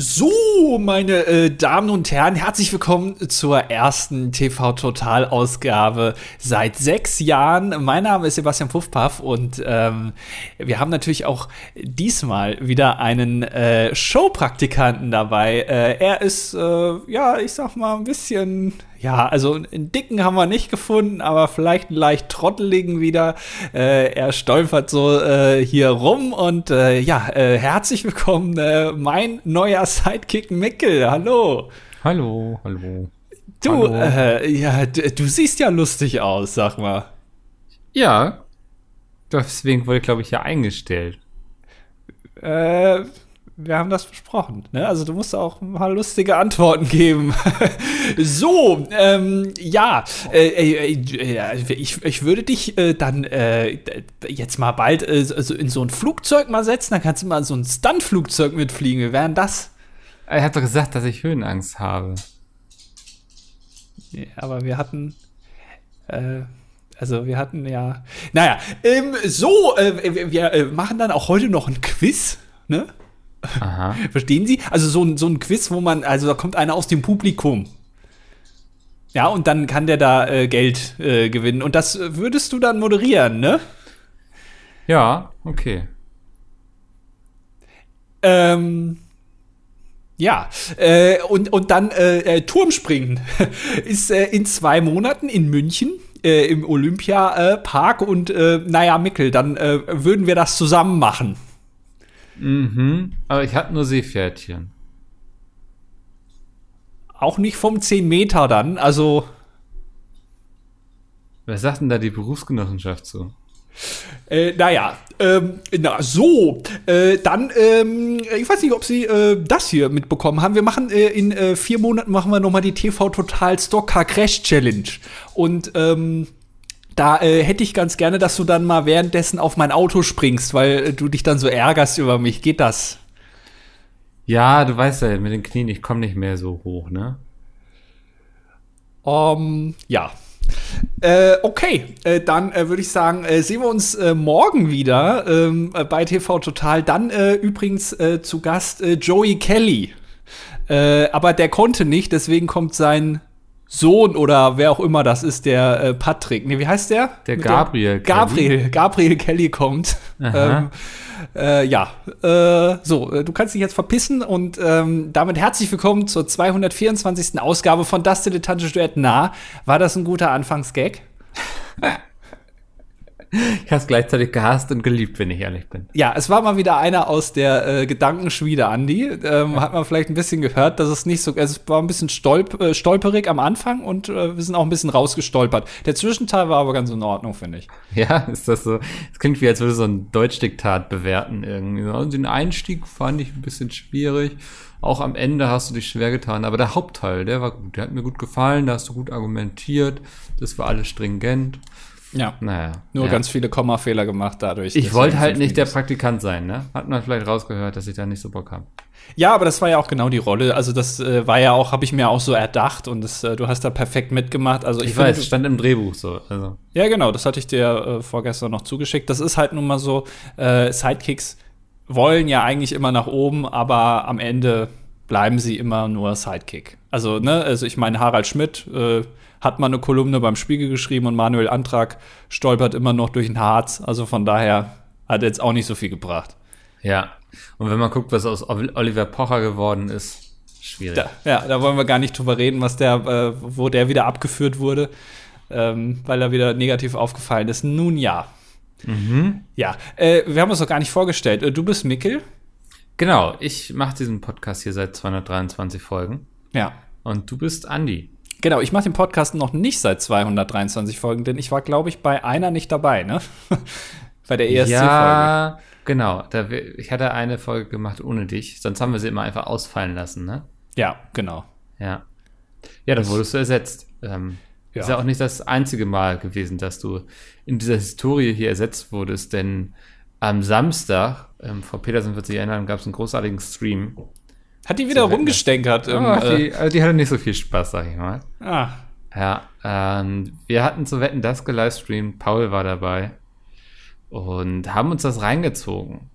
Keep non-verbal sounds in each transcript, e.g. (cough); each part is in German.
So, meine äh, Damen und Herren, herzlich willkommen zur ersten TV Total Ausgabe seit sechs Jahren. Mein Name ist Sebastian Puffpaff und ähm, wir haben natürlich auch diesmal wieder einen äh, Showpraktikanten dabei. Äh, er ist, äh, ja, ich sag mal, ein bisschen ja, also einen dicken haben wir nicht gefunden, aber vielleicht einen leicht trotteligen wieder. Äh, er stolpert so äh, hier rum und äh, ja, äh, herzlich willkommen, äh, mein neuer Sidekick Mickel. Hallo. Hallo, hallo. Du, hallo. Äh, ja, du siehst ja lustig aus, sag mal. Ja, deswegen wurde, glaube ich, ja eingestellt. Äh, wir haben das besprochen. Ne? Also du musst auch ein paar lustige Antworten geben. (laughs) so, ähm, ja, äh, äh, äh, ich, ich würde dich äh, dann äh, jetzt mal bald äh, also in so ein Flugzeug mal setzen, dann kannst du mal so ein Stuntflugzeug mitfliegen. Wie wären das? Er hat doch gesagt, dass ich Höhenangst habe. Ja, aber wir hatten. also wir hatten ja. Naja, ähm, so, wir machen dann auch heute noch ein Quiz, ne? Aha. (laughs) Verstehen Sie? Also so ein, so ein Quiz, wo man, also da kommt einer aus dem Publikum. Ja, und dann kann der da äh, Geld äh, gewinnen. Und das würdest du dann moderieren, ne? Ja, okay. Ähm, ja, äh, und, und dann äh, äh Turmspringen (laughs) ist äh, in zwei Monaten in München äh, im Olympiapark und äh, naja, Mickel, dann äh, würden wir das zusammen machen. Mhm. Aber ich hatte nur Seepferdchen. Auch nicht vom 10 Meter dann, also. Was sagt denn da die Berufsgenossenschaft zu? Äh, naja, ähm, na so, äh, dann, ähm, ich weiß nicht, ob Sie äh, das hier mitbekommen haben. Wir machen äh, in äh, vier Monaten machen wir noch mal die TV Total Stocker Crash Challenge und ähm, da äh, hätte ich ganz gerne, dass du dann mal währenddessen auf mein Auto springst, weil äh, du dich dann so ärgerst über mich. Geht das? Ja, du weißt ja, mit den Knien, ich komme nicht mehr so hoch, ne? Um, ähm, ja. Äh, okay, äh, dann äh, würde ich sagen, äh, sehen wir uns äh, morgen wieder ähm, bei TV Total. Dann äh, übrigens zu Gast Joey Kelly. aber der konnte nicht, deswegen kommt sein Sohn oder wer auch immer das ist, der äh, Patrick. Nee, wie heißt der? Der Gabriel. Der Gabriel, Kelly. Gabriel Kelly kommt. Ähm, äh, ja, äh, so, äh, du kannst dich jetzt verpissen und ähm, damit herzlich willkommen zur 224. Ausgabe von Das Dilettantische Duett nah. War das ein guter Anfangsgag? (laughs) ich habe es gleichzeitig gehasst und geliebt, wenn ich ehrlich bin. Ja, es war mal wieder einer aus der äh, Gedankenschmiede, Andi. Ähm, hat man vielleicht ein bisschen gehört, dass es nicht so, es war ein bisschen stolp, äh, stolperig am Anfang und äh, wir sind auch ein bisschen rausgestolpert. Der Zwischenteil war aber ganz in Ordnung, finde ich. Ja, ist das so? Es klingt wie, als würde so ein Deutschdiktat bewerten irgendwie. Und den Einstieg fand ich ein bisschen schwierig. Auch am Ende hast du dich schwer getan, aber der Hauptteil, der war gut. Der hat mir gut gefallen, da hast du gut argumentiert, das war alles stringent. Ja. Naja. Nur ja. ganz viele Kommafehler gemacht dadurch. Ich wollte halt nicht der Praktikant sein, ne? Hat man vielleicht rausgehört, dass ich da nicht so Bock habe. Ja, aber das war ja auch genau die Rolle. Also das äh, war ja auch, habe ich mir auch so erdacht und das, äh, du hast da perfekt mitgemacht. Also ich, ich weiß, stand im Drehbuch so. Also. Ja, genau, das hatte ich dir äh, vorgestern noch zugeschickt. Das ist halt nun mal so, äh, Sidekicks wollen ja eigentlich immer nach oben, aber am Ende bleiben sie immer nur Sidekick. Also, ne, also ich meine, Harald Schmidt äh, hat mal eine Kolumne beim Spiegel geschrieben und Manuel Antrag stolpert immer noch durch den Harz. Also von daher hat er jetzt auch nicht so viel gebracht. Ja. Und wenn man guckt, was aus Oliver Pocher geworden ist, schwierig. Da, ja, da wollen wir gar nicht drüber reden, was der, äh, wo der wieder abgeführt wurde, ähm, weil er wieder negativ aufgefallen ist. Nun ja. Mhm. Ja, äh, wir haben uns doch gar nicht vorgestellt. Äh, du bist Mickel. Genau, ich mache diesen Podcast hier seit 223 Folgen. Ja. Und du bist Andi. Genau, ich mache den Podcast noch nicht seit 223 Folgen, denn ich war, glaube ich, bei einer nicht dabei, ne? (laughs) bei der ESC-Folge. Ja, genau. Da, ich hatte eine Folge gemacht ohne dich, sonst haben wir sie immer einfach ausfallen lassen, ne? Ja, genau. Ja. Ja, dann wurdest du ersetzt. Ähm, ja. Ist ja auch nicht das einzige Mal gewesen, dass du in dieser Historie hier ersetzt wurdest, denn am Samstag, ähm, Frau Petersen wird sich erinnern, gab es einen großartigen Stream hat die wieder rumgestänkert? Im, oh, die, also die hatte nicht so viel Spaß, sag ich mal. Ah. Ja, ähm, wir hatten zu Wetten das gelivestreamt, Paul war dabei und haben uns das reingezogen.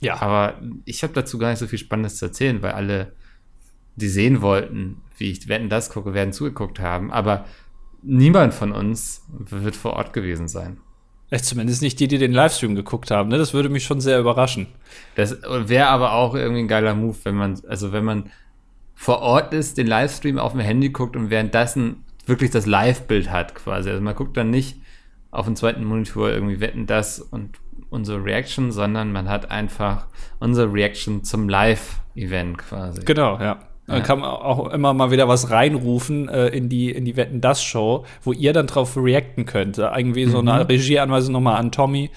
Ja. Aber ich habe dazu gar nicht so viel Spannendes zu erzählen, weil alle, die sehen wollten, wie ich Wetten das gucke, werden zugeguckt haben. Aber niemand von uns wird vor Ort gewesen sein. Zumindest nicht die, die den Livestream geguckt haben. Ne? Das würde mich schon sehr überraschen. Das wäre aber auch irgendwie ein geiler Move, wenn man, also wenn man vor Ort ist, den Livestream auf dem Handy guckt und währenddessen wirklich das Live-Bild hat quasi. Also man guckt dann nicht auf dem zweiten Monitor irgendwie wetten das und unsere Reaction, sondern man hat einfach unsere Reaction zum Live-Event quasi. Genau, ja. Dann kann man auch immer mal wieder was reinrufen äh, in die, in die Wetten das Show, wo ihr dann drauf reacten könnt. Irgendwie so eine mhm. Regieanweisung nochmal an Tommy.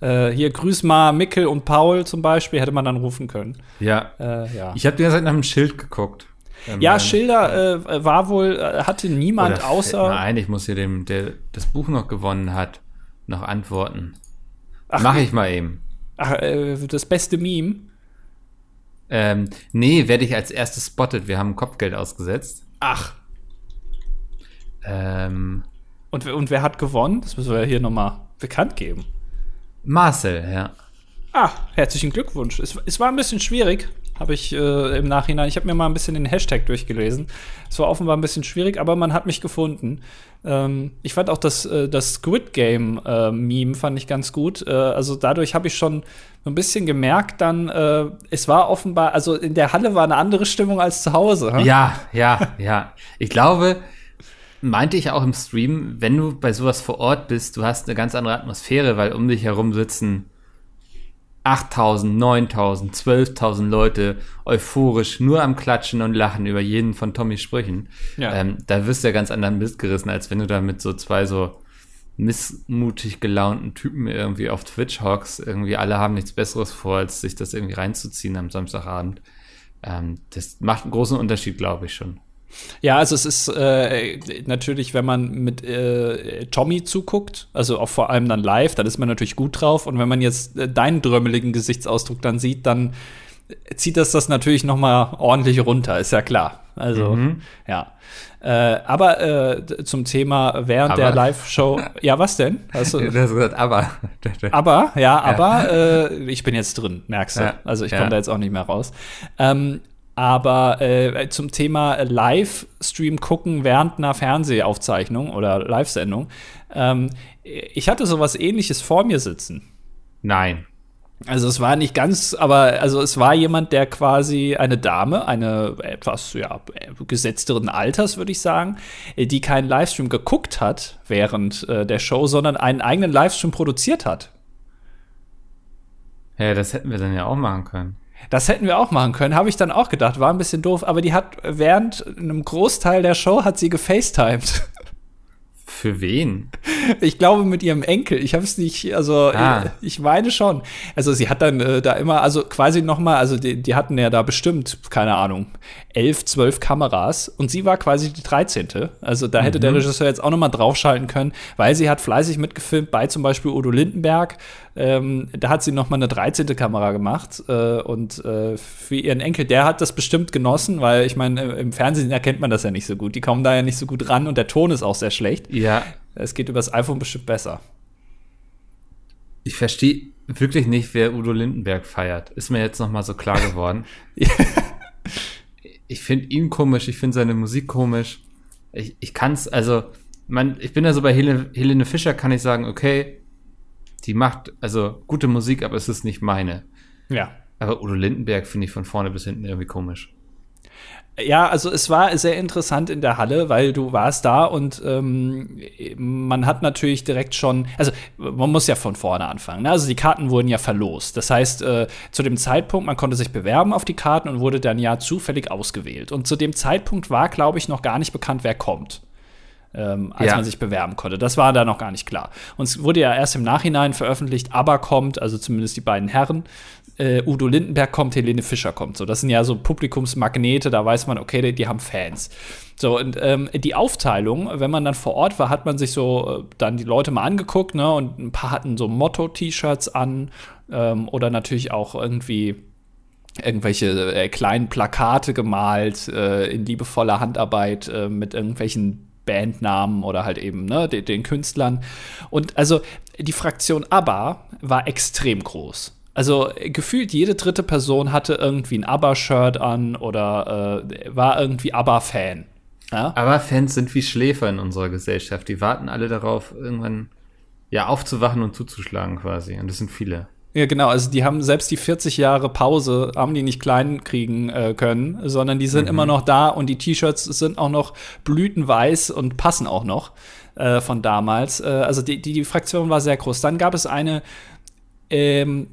Äh, hier grüß mal Mickel und Paul zum Beispiel, hätte man dann rufen können. Ja. Äh, ja. Ich habe die ganze Zeit nach dem Schild geguckt. Ähm, ja, Schilder äh, war wohl, äh, hatte niemand Oder außer. Nein, ich muss hier dem, der das Buch noch gewonnen hat, noch antworten. Ach, Mach ich mal eben. Ach, äh, das beste Meme. Ähm, nee, werde ich als erstes spotted. Wir haben Kopfgeld ausgesetzt. Ach. Ähm. Und, und wer hat gewonnen? Das müssen wir ja hier nochmal bekannt geben. Marcel, ja. Ah, herzlichen Glückwunsch. Es, es war ein bisschen schwierig, habe ich äh, im Nachhinein. Ich habe mir mal ein bisschen den Hashtag durchgelesen. Es war offenbar ein bisschen schwierig, aber man hat mich gefunden. Ähm, ich fand auch das, äh, das Squid Game äh, Meme fand ich ganz gut. Äh, also dadurch habe ich schon ein bisschen gemerkt, dann äh, es war offenbar, also in der Halle war eine andere Stimmung als zu Hause. Hm? Ja, ja, ja. Ich glaube, meinte ich auch im Stream, wenn du bei sowas vor Ort bist, du hast eine ganz andere Atmosphäre, weil um dich herum sitzen 8000, 9000, 12.000 Leute euphorisch nur am Klatschen und Lachen über jeden von Tommys Sprüchen. Ja. Ähm, da wirst du ja ganz anderen Mist gerissen, als wenn du da mit so zwei so missmutig gelaunten Typen irgendwie auf Twitch hockst. Irgendwie alle haben nichts Besseres vor, als sich das irgendwie reinzuziehen am Samstagabend. Ähm, das macht einen großen Unterschied, glaube ich schon. Ja, also es ist äh, natürlich, wenn man mit äh, Tommy zuguckt, also auch vor allem dann live, dann ist man natürlich gut drauf. Und wenn man jetzt äh, deinen drömmeligen Gesichtsausdruck dann sieht, dann zieht das das natürlich noch mal ordentlich runter, ist ja klar. Also mhm. ja. Äh, aber äh, zum Thema während aber. der Live-Show, ja, was denn? Hast du, (laughs) hast gesagt, aber. aber, ja, aber äh, ich bin jetzt drin, merkst du. Ja. Also ich komme ja. da jetzt auch nicht mehr raus. Ähm, aber äh, zum Thema Livestream gucken während einer Fernsehaufzeichnung oder Live-Sendung, ähm, ich hatte sowas ähnliches vor mir sitzen. Nein. Also es war nicht ganz, aber also es war jemand, der quasi eine Dame, eine etwas ja, gesetzteren Alters, würde ich sagen, die keinen Livestream geguckt hat während äh, der Show, sondern einen eigenen Livestream produziert hat. Ja, das hätten wir dann ja auch machen können. Das hätten wir auch machen können, habe ich dann auch gedacht, war ein bisschen doof, aber die hat während einem Großteil der Show hat sie gefacetimed. Für wen? Ich glaube mit ihrem Enkel. Ich habe es nicht, also ah. ich, meine schon. Also sie hat dann äh, da immer, also quasi noch mal, also die, die, hatten ja da bestimmt, keine Ahnung, elf, zwölf Kameras und sie war quasi die 13. Also da hätte mhm. der Regisseur jetzt auch noch mal draufschalten können, weil sie hat fleißig mitgefilmt bei zum Beispiel Udo Lindenberg. Ähm, da hat sie noch mal eine 13. Kamera gemacht äh, und äh, für ihren Enkel, der hat das bestimmt genossen, weil ich meine, im Fernsehen erkennt man das ja nicht so gut. Die kommen da ja nicht so gut ran und der Ton ist auch sehr schlecht. Ja. Es geht übers iPhone bestimmt besser. Ich verstehe wirklich nicht, wer Udo Lindenberg feiert. Ist mir jetzt noch mal so klar geworden. (laughs) ich finde ihn komisch, ich finde seine Musik komisch. Ich, ich kann es, also, man, ich bin da so bei Helene, Helene Fischer, kann ich sagen, okay, die macht also gute Musik, aber es ist nicht meine. Ja. Aber Udo Lindenberg finde ich von vorne bis hinten irgendwie komisch. Ja, also es war sehr interessant in der Halle, weil du warst da und ähm, man hat natürlich direkt schon, also man muss ja von vorne anfangen. Ne? Also die Karten wurden ja verlost. Das heißt, äh, zu dem Zeitpunkt, man konnte sich bewerben auf die Karten und wurde dann ja zufällig ausgewählt. Und zu dem Zeitpunkt war, glaube ich, noch gar nicht bekannt, wer kommt ähm, als ja. man sich bewerben konnte. Das war da noch gar nicht klar. Und es wurde ja erst im Nachhinein veröffentlicht, aber kommt, also zumindest die beiden Herren, äh, Udo Lindenberg kommt, Helene Fischer kommt. So, das sind ja so Publikumsmagnete, da weiß man, okay, die, die haben Fans. So, und ähm, die Aufteilung, wenn man dann vor Ort war, hat man sich so äh, dann die Leute mal angeguckt, ne, und ein paar hatten so Motto-T-Shirts an ähm, oder natürlich auch irgendwie irgendwelche äh, kleinen Plakate gemalt äh, in liebevoller Handarbeit äh, mit irgendwelchen Bandnamen oder halt eben ne, den, den Künstlern. Und also die Fraktion ABBA war extrem groß. Also gefühlt jede dritte Person hatte irgendwie ein ABBA-Shirt an oder äh, war irgendwie ABBA-Fan. Ja? ABBA-Fans sind wie Schläfer in unserer Gesellschaft. Die warten alle darauf, irgendwann ja aufzuwachen und zuzuschlagen quasi. Und das sind viele. Ja, genau. Also die haben selbst die 40 Jahre Pause, haben die nicht klein kriegen äh, können, sondern die sind mhm. immer noch da und die T-Shirts sind auch noch blütenweiß und passen auch noch äh, von damals. Äh, also die, die, die Fraktion war sehr groß. Dann gab es eine ähm,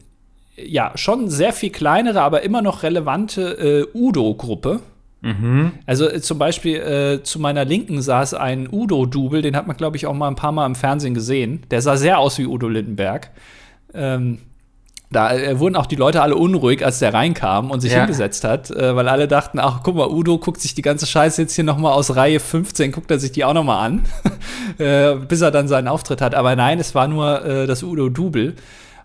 ja, schon sehr viel kleinere, aber immer noch relevante äh, Udo-Gruppe. Mhm. Also äh, zum Beispiel äh, zu meiner Linken saß ein Udo-Double, den hat man, glaube ich, auch mal ein paar Mal im Fernsehen gesehen. Der sah sehr aus wie Udo Lindenberg. Ähm, da äh, wurden auch die Leute alle unruhig, als der reinkam und sich ja. hingesetzt hat, äh, weil alle dachten, ach guck mal, Udo guckt sich die ganze Scheiße jetzt hier noch mal aus Reihe 15, guckt er sich die auch noch mal an, (laughs) äh, bis er dann seinen Auftritt hat. Aber nein, es war nur das Udo-Double.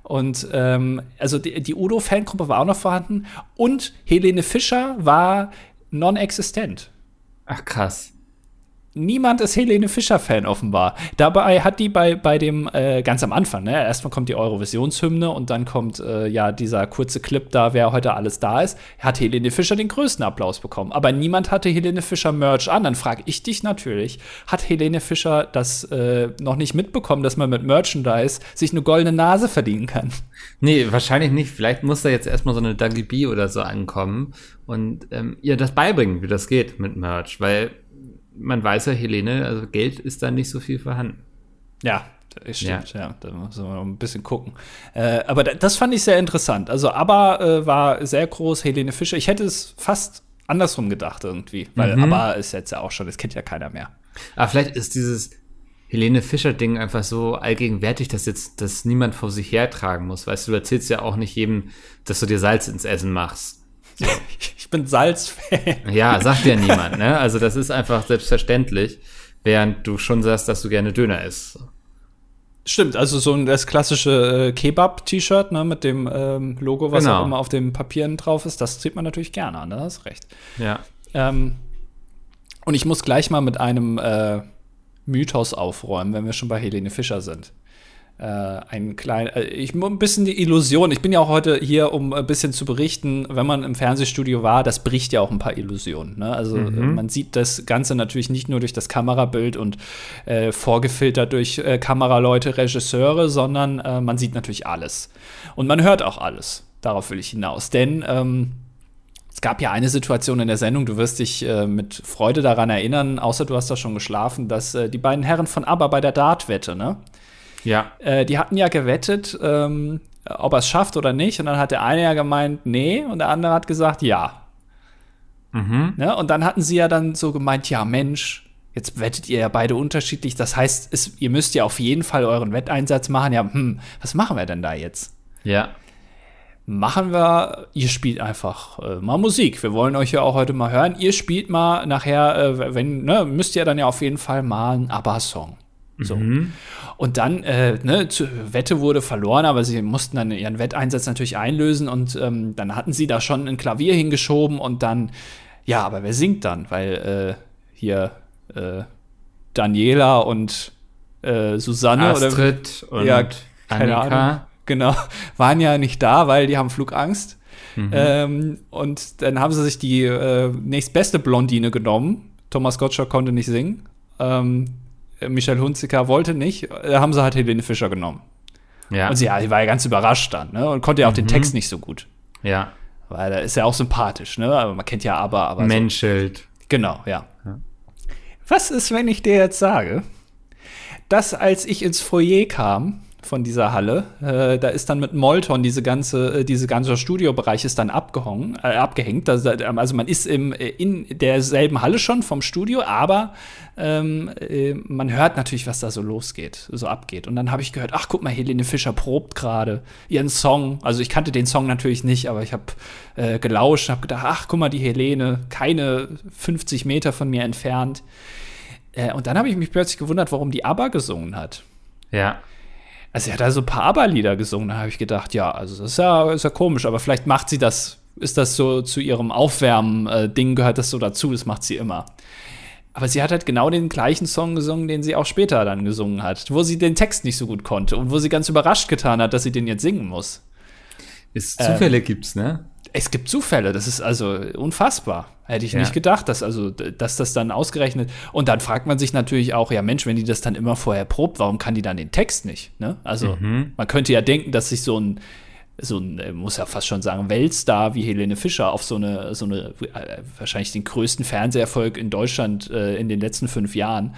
Und ähm, also die, die Udo-Fangruppe war auch noch vorhanden und Helene Fischer war non-existent. Ach krass niemand ist Helene Fischer-Fan offenbar. Dabei hat die bei, bei dem, äh, ganz am Anfang, ne, erstmal kommt die Eurovisionshymne und dann kommt äh, ja dieser kurze Clip da, wer heute alles da ist, hat Helene Fischer den größten Applaus bekommen. Aber niemand hatte Helene Fischer Merch an. Dann frage ich dich natürlich, hat Helene Fischer das äh, noch nicht mitbekommen, dass man mit Merchandise sich eine goldene Nase verdienen kann? Nee, wahrscheinlich nicht. Vielleicht muss da jetzt erstmal so eine Dagi B oder so ankommen und ähm, ihr das beibringen, wie das geht mit Merch, weil man weiß ja, Helene, also Geld ist da nicht so viel vorhanden. Ja, das stimmt, ja. ja. Da müssen wir noch ein bisschen gucken. Äh, aber das fand ich sehr interessant. Also, ABBA äh, war sehr groß, Helene Fischer. Ich hätte es fast andersrum gedacht irgendwie, weil mhm. ABBA ist jetzt ja auch schon, das kennt ja keiner mehr. Aber vielleicht ist dieses Helene Fischer-Ding einfach so allgegenwärtig, dass jetzt das niemand vor sich hertragen muss. Weißt du, du erzählst ja auch nicht jedem, dass du dir Salz ins Essen machst. Ich bin Salz-Fan. Ja, sagt ja niemand, ne? Also das ist einfach selbstverständlich, während du schon sagst, dass du gerne Döner isst. Stimmt, also so das klassische äh, Kebab-T-Shirt ne, mit dem ähm, Logo, was genau. auch immer auf den Papieren drauf ist, das zieht man natürlich gerne an, da hast recht. Ja. Ähm, und ich muss gleich mal mit einem äh, Mythos aufräumen, wenn wir schon bei Helene Fischer sind äh, ein klein, äh, ich ein bisschen die Illusion. Ich bin ja auch heute hier, um ein bisschen zu berichten, wenn man im Fernsehstudio war, das bricht ja auch ein paar Illusionen. Ne? Also äh, mhm. man sieht das Ganze natürlich nicht nur durch das Kamerabild und äh, vorgefiltert durch äh, Kameraleute, Regisseure, sondern äh, man sieht natürlich alles. Und man hört auch alles. Darauf will ich hinaus. Denn ähm, es gab ja eine Situation in der Sendung, du wirst dich äh, mit Freude daran erinnern, außer du hast da schon geschlafen, dass äh, die beiden Herren von ABBA bei der Dartwette, ne? Ja. Äh, die hatten ja gewettet, ähm, ob er es schafft oder nicht. Und dann hat der eine ja gemeint, nee, und der andere hat gesagt, ja. Mhm. Ne? Und dann hatten sie ja dann so gemeint, ja, Mensch, jetzt wettet ihr ja beide unterschiedlich. Das heißt, es, ihr müsst ja auf jeden Fall euren Wetteinsatz machen. Ja, hm, was machen wir denn da jetzt? Ja. Machen wir, ihr spielt einfach äh, mal Musik. Wir wollen euch ja auch heute mal hören. Ihr spielt mal nachher, äh, wenn, ne, müsst ihr dann ja auf jeden Fall mal einen ABBA-Song. So. Mhm. Und dann, äh, ne, zu, Wette wurde verloren, aber sie mussten dann ihren Wetteinsatz natürlich einlösen und ähm, dann hatten sie da schon ein Klavier hingeschoben und dann, ja, aber wer singt dann? Weil äh, hier äh, Daniela und äh, Susanne Astrid oder und ja, keine Annika. Ahnung, genau, waren ja nicht da, weil die haben Flugangst. Mhm. Ähm, und dann haben sie sich die äh, nächstbeste Blondine genommen. Thomas Gottschalk konnte nicht singen. Ähm, Michelle Hunziker wollte nicht, äh, haben sie halt Helene Fischer genommen. Ja. Und sie, ja, sie war ja ganz überrascht dann, ne? Und konnte ja auch mhm. den Text nicht so gut. Ja. Weil er ist ja auch sympathisch, ne? Aber man kennt ja aber, aber. Menschelt. So. Genau, ja. ja. Was ist, wenn ich dir jetzt sage, dass als ich ins Foyer kam, von dieser Halle. Äh, da ist dann mit Molton diese ganze, äh, diese ganze Studiobereich ist dann abgehängt. Äh, abgehängt. Also, also man ist im, äh, in derselben Halle schon vom Studio, aber ähm, äh, man hört natürlich, was da so losgeht, so abgeht. Und dann habe ich gehört, ach guck mal, Helene Fischer probt gerade ihren Song. Also ich kannte den Song natürlich nicht, aber ich habe gelauscht, habe gedacht, ach guck mal, die Helene, keine 50 Meter von mir entfernt. und dann habe ich mich plötzlich gewundert, warum die ABBA gesungen hat. Ja. Also, er hat da so ein paar ABBA-Lieder gesungen. Da habe ich gedacht, ja, also das ist ja, ist ja komisch, aber vielleicht macht sie das, ist das so zu ihrem Aufwärmen-Ding, gehört das so dazu, das macht sie immer. Aber sie hat halt genau den gleichen Song gesungen, den sie auch später dann gesungen hat, wo sie den Text nicht so gut konnte und wo sie ganz überrascht getan hat, dass sie den jetzt singen muss. Ist Zufälle ähm, gibt's, ne? Es gibt Zufälle, das ist also unfassbar. Hätte ich ja. nicht gedacht, dass also, dass das dann ausgerechnet. Und dann fragt man sich natürlich auch, ja Mensch, wenn die das dann immer vorher probt, warum kann die dann den Text nicht? Ne? Also mhm. man könnte ja denken, dass sich so ein, so ein, äh, muss ja fast schon sagen, Weltstar wie Helene Fischer auf so eine, so eine, äh, wahrscheinlich den größten Fernseherfolg in Deutschland äh, in den letzten fünf Jahren,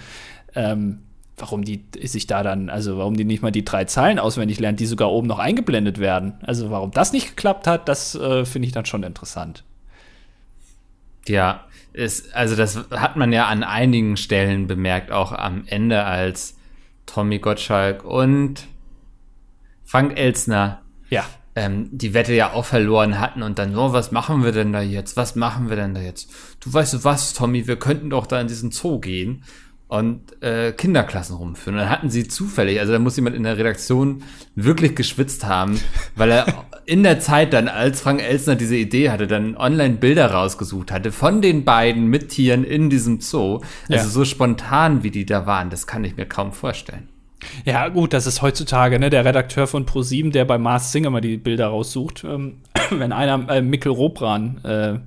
ähm, warum die sich da dann, also warum die nicht mal die drei Zeilen auswendig lernt, die sogar oben noch eingeblendet werden. Also warum das nicht geklappt hat, das äh, finde ich dann schon interessant. Ja, ist, also das hat man ja an einigen Stellen bemerkt, auch am Ende, als Tommy Gottschalk und Frank Elsner ja. Ähm, die Wette ja auch verloren hatten und dann, so, was machen wir denn da jetzt? Was machen wir denn da jetzt? Du weißt du was, Tommy, wir könnten doch da in diesen Zoo gehen und äh, Kinderklassen rumführen. Und dann hatten sie zufällig, also da muss jemand in der Redaktion wirklich geschwitzt haben, weil er (laughs) in der Zeit dann, als Frank Elsner diese Idee hatte, dann online Bilder rausgesucht hatte von den beiden mit Tieren in diesem Zoo. Also ja. so spontan, wie die da waren, das kann ich mir kaum vorstellen. Ja, gut, das ist heutzutage, ne, der Redakteur von ProSieben, der bei Mars Singer mal die Bilder raussucht. Ähm, (clears throat) wenn einer äh, Mikkel Robran äh,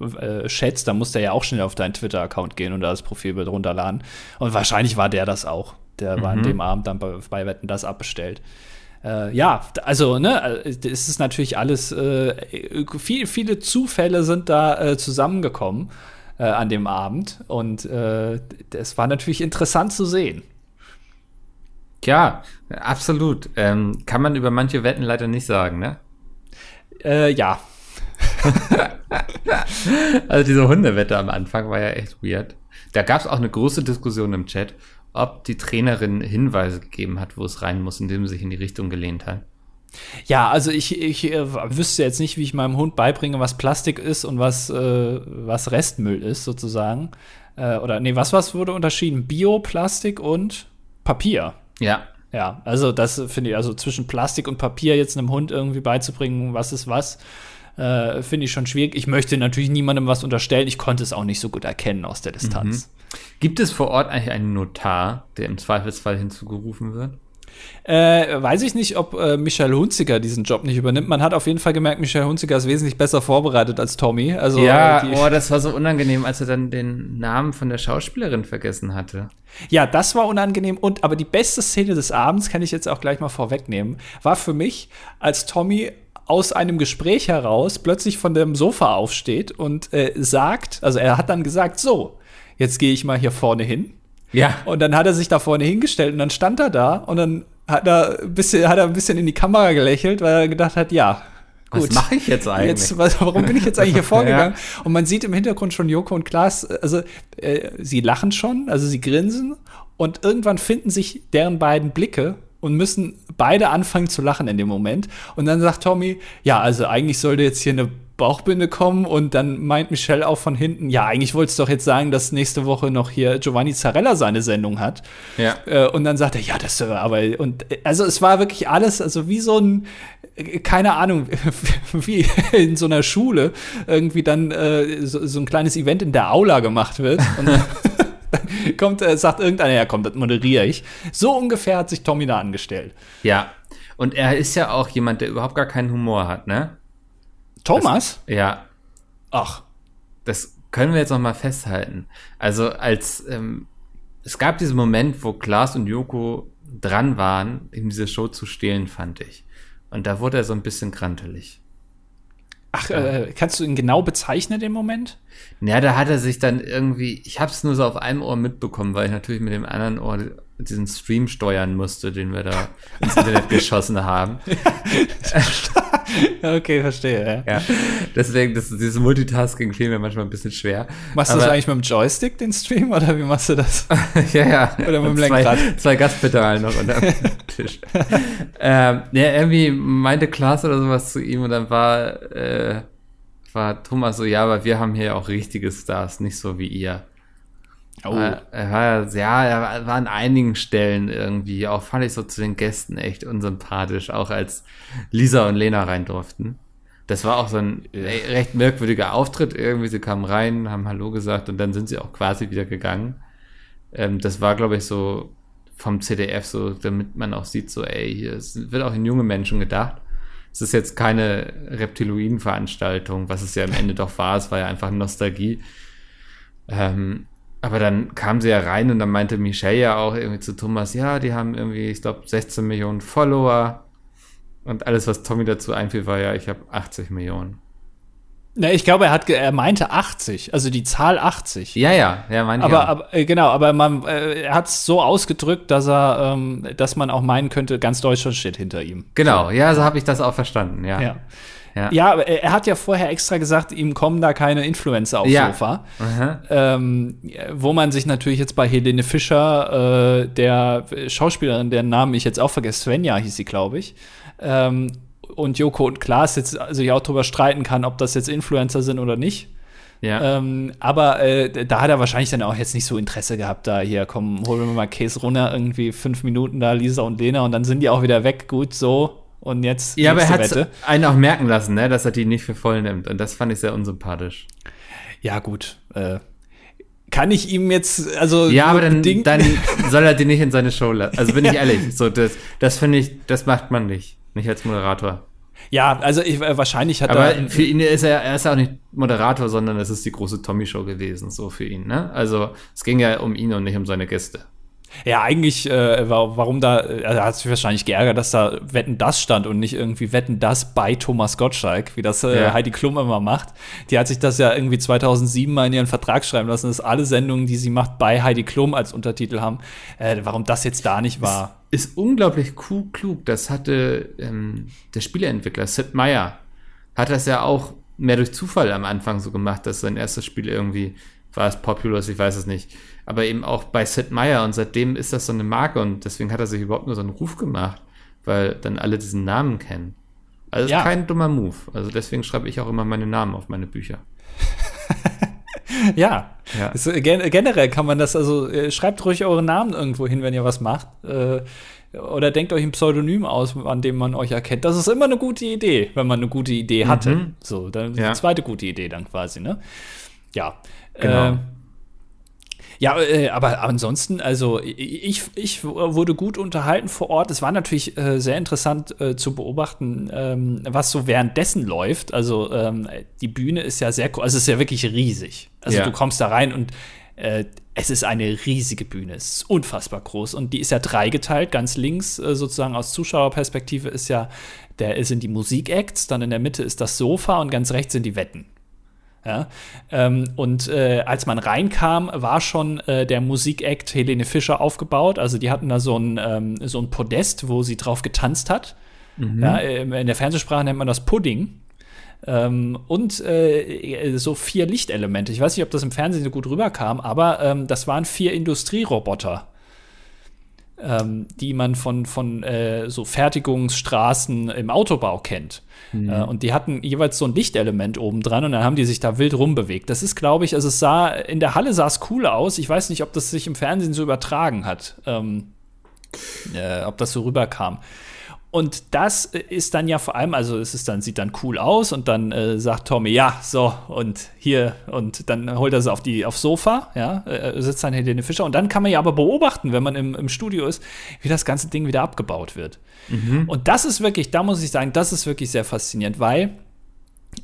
äh, schätzt, dann muss der ja auch schnell auf deinen Twitter-Account gehen und da das Profilbild runterladen. Und wahrscheinlich war der das auch. Der mhm. war an mhm. dem Abend dann bei, bei Wetten das abbestellt. Äh, ja, also, ne, äh, es ist natürlich alles, äh, viel, viele Zufälle sind da äh, zusammengekommen äh, an dem Abend und es war natürlich interessant zu sehen. Ja, absolut. Ähm, kann man über manche Wetten leider nicht sagen, ne? ja, (laughs) also diese Hundewette am Anfang war ja echt weird. Da gab es auch eine große Diskussion im Chat, ob die Trainerin Hinweise gegeben hat, wo es rein muss, indem sie sich in die Richtung gelehnt hat. Ja, also ich, ich äh, wüsste jetzt nicht, wie ich meinem Hund beibringe, was Plastik ist und was, äh, was Restmüll ist, sozusagen. Äh, oder nee, was, was wurde unterschieden? Bioplastik und Papier. Ja. Ja, also das finde ich, also zwischen Plastik und Papier jetzt einem Hund irgendwie beizubringen, was ist was, äh, finde ich schon schwierig. Ich möchte natürlich niemandem was unterstellen. Ich konnte es auch nicht so gut erkennen aus der Distanz. Mhm. Gibt es vor Ort eigentlich einen Notar, der im Zweifelsfall hinzugerufen wird? Äh, weiß ich nicht, ob äh, Michael Hunziker diesen Job nicht übernimmt. Man hat auf jeden Fall gemerkt, Michael Hunziker ist wesentlich besser vorbereitet als Tommy. Also, ja, äh, oh, das war so unangenehm, als er dann den Namen von der Schauspielerin vergessen hatte. Ja, das war unangenehm. Und aber die beste Szene des Abends, kann ich jetzt auch gleich mal vorwegnehmen, war für mich, als Tommy aus einem Gespräch heraus plötzlich von dem Sofa aufsteht und äh, sagt, also er hat dann gesagt, so, jetzt gehe ich mal hier vorne hin. Ja. Und dann hat er sich da vorne hingestellt und dann stand er da und dann hat er ein bisschen, hat er ein bisschen in die Kamera gelächelt, weil er gedacht hat, ja, Gut. Was mache ich jetzt eigentlich? Jetzt, was, warum bin ich jetzt eigentlich hier (laughs) vorgegangen? ja. Und man sieht im Hintergrund schon Joko und Klaas, also äh, sie lachen schon, also sie grinsen und irgendwann finden sich deren beiden Blicke und müssen beide anfangen zu lachen in dem Moment. Und dann sagt Tommy, ja, also eigentlich sollte jetzt hier eine Bauchbinde kommen und dann meint Michelle auch von hinten, ja, eigentlich wolltest du doch jetzt sagen, dass nächste Woche noch hier Giovanni Zarella seine Sendung hat. Ja. Äh, und dann sagt er, ja, das aber und also es war wirklich alles, also wie so ein keine Ahnung, (laughs) wie in so einer Schule irgendwie dann äh, so, so, ein kleines Event in der Aula gemacht wird. Und (laughs) (laughs) kommt, äh, sagt irgendeiner, ja komm, das moderiere ich. So ungefähr hat sich Tommy da angestellt. Ja. Und er ist ja auch jemand, der überhaupt gar keinen Humor hat, ne? Thomas? Das, ja. Ach. Das können wir jetzt noch mal festhalten. Also als ähm, es gab diesen Moment, wo Klaas und Joko dran waren, in diese Show zu stehlen, fand ich. Und da wurde er so ein bisschen krantelig. Ach, äh, kannst du ihn genau bezeichnen, den Moment? Ja, da hat er sich dann irgendwie, ich habe es nur so auf einem Ohr mitbekommen, weil ich natürlich mit dem anderen Ohr diesen Stream steuern musste, den wir da ins Internet (laughs) geschossen haben. (laughs) okay, verstehe. Ja. ja. Deswegen, das, dieses Multitasking fiel mir manchmal ein bisschen schwer. Machst du das eigentlich mit dem Joystick, den Stream, oder wie machst du das? (laughs) ja, ja. Oder mit dem Lenkrad? Zwei, zwei Gaspedalen noch unter dem (laughs) Tisch. ähm, ja, irgendwie meinte Klaas oder sowas zu ihm und dann war, äh, war Thomas so, ja, aber wir haben hier auch richtige Stars, nicht so wie ihr. Oh. Er war, ja, er war an einigen Stellen irgendwie, auch fand ich so zu den Gästen echt unsympathisch, auch als Lisa und Lena rein durften. Das war auch so ein recht merkwürdiger Auftritt irgendwie. Sie kamen rein, haben Hallo gesagt und dann sind sie auch quasi wieder gegangen. Ähm, das war, glaube ich, so vom CDF so, damit man auch sieht, so, ey, hier wird auch in junge Menschen gedacht. es ist jetzt keine Reptiloiden-Veranstaltung, was es ja am Ende doch war. Es war ja einfach Nostalgie. Ähm, aber dann kam sie ja rein und dann meinte Michelle ja auch irgendwie zu Thomas, ja, die haben irgendwie, ich glaube, 16 Millionen Follower. Und alles, was Tommy dazu einfiel, war ja, ich habe 80 Millionen. Na, ich glaube, er hat, er meinte 80, also die Zahl 80. Ja, ja, ja, meinte aber, ja. aber äh, genau, aber man, äh, er hat es so ausgedrückt, dass er, ähm, dass man auch meinen könnte, ganz Deutschland steht hinter ihm. Genau, ja, so habe ich das auch verstanden, ja. Ja. Ja. ja, er hat ja vorher extra gesagt, ihm kommen da keine Influencer aufs ja. Sofa. Ähm, wo man sich natürlich jetzt bei Helene Fischer, äh, der Schauspielerin, deren Namen ich jetzt auch vergesse, Svenja hieß sie, glaube ich, ähm, und Joko und Klaas jetzt sich auch drüber streiten kann, ob das jetzt Influencer sind oder nicht. Ja. Ähm, aber äh, da hat er wahrscheinlich dann auch jetzt nicht so Interesse gehabt, da hier, komm, holen wir mal Case runter, irgendwie fünf Minuten da, Lisa und Lena, und dann sind die auch wieder weg, gut, so. Und jetzt. Ja, aber er hat einen auch merken lassen, ne, dass er die nicht für voll nimmt. Und das fand ich sehr unsympathisch. Ja, gut. Äh, kann ich ihm jetzt, also. Ja, aber dann, dann (laughs) soll er die nicht in seine Show lassen. Also bin ich ehrlich, so, das, das finde ich, das macht man nicht. Nicht als Moderator. Ja, also ich, äh, wahrscheinlich hat Aber er. für ihn ist er, er ist auch nicht Moderator, sondern es ist die große Tommy-Show gewesen, so für ihn, ne? Also es ging ja um ihn und nicht um seine Gäste. Ja, eigentlich, äh, warum da, also er hat sich wahrscheinlich geärgert, dass da Wetten das stand und nicht irgendwie Wetten das bei Thomas Gottschalk, wie das äh, ja. Heidi Klum immer macht. Die hat sich das ja irgendwie 2007 mal in ihren Vertrag schreiben lassen, dass alle Sendungen, die sie macht, bei Heidi Klum als Untertitel haben. Äh, warum das jetzt da nicht war. Ist, ist unglaublich klug. Das hatte ähm, der Spieleentwickler Sid Meier, hat das ja auch mehr durch Zufall am Anfang so gemacht, dass sein erstes Spiel irgendwie war es Populous, ich weiß es nicht aber eben auch bei Sid Meier und seitdem ist das so eine Marke und deswegen hat er sich überhaupt nur so einen Ruf gemacht, weil dann alle diesen Namen kennen. Also ja. ist kein dummer Move. Also deswegen schreibe ich auch immer meine Namen auf meine Bücher. (laughs) ja. ja. Es, äh, generell kann man das, also äh, schreibt ruhig eure Namen irgendwo hin, wenn ihr was macht. Äh, oder denkt euch ein Pseudonym aus, an dem man euch erkennt. Das ist immer eine gute Idee, wenn man eine gute Idee hatte. Mhm. So, dann ja. die zweite gute Idee dann quasi, ne? Ja. Genau. Äh, ja, äh, aber ansonsten, also ich, ich wurde gut unterhalten vor Ort. Es war natürlich äh, sehr interessant äh, zu beobachten, ähm, was so währenddessen läuft. Also ähm, die Bühne ist ja sehr, also es ist ja wirklich riesig. Also ja. du kommst da rein und äh, es ist eine riesige Bühne. Es ist unfassbar groß und die ist ja dreigeteilt. Ganz links äh, sozusagen aus Zuschauerperspektive ist ja, der sind die Musikacts, dann in der Mitte ist das Sofa und ganz rechts sind die Wetten. Ja? Ähm, und äh, als man reinkam, war schon äh, der Musikakt Helene Fischer aufgebaut. Also die hatten da so ein, ähm, so ein Podest, wo sie drauf getanzt hat. Mhm. Ja, in der Fernsehsprache nennt man das Pudding. Ähm, und äh, so vier Lichtelemente. Ich weiß nicht, ob das im Fernsehen so gut rüberkam, aber ähm, das waren vier Industrieroboter ähm, die man von, von äh, so Fertigungsstraßen im Autobau kennt. Mhm. Äh, und die hatten jeweils so ein Lichtelement oben dran und dann haben die sich da wild rumbewegt. Das ist, glaube ich, also es sah, in der Halle sah es cool aus. Ich weiß nicht, ob das sich im Fernsehen so übertragen hat, ähm, äh, ob das so rüberkam. Und das ist dann ja vor allem, also es ist dann, sieht dann cool aus und dann äh, sagt Tommy, ja, so, und hier, und dann holt er sie auf die, aufs Sofa, ja, äh, sitzt dann Helene Fischer. Und dann kann man ja aber beobachten, wenn man im, im Studio ist, wie das ganze Ding wieder abgebaut wird. Mhm. Und das ist wirklich, da muss ich sagen, das ist wirklich sehr faszinierend, weil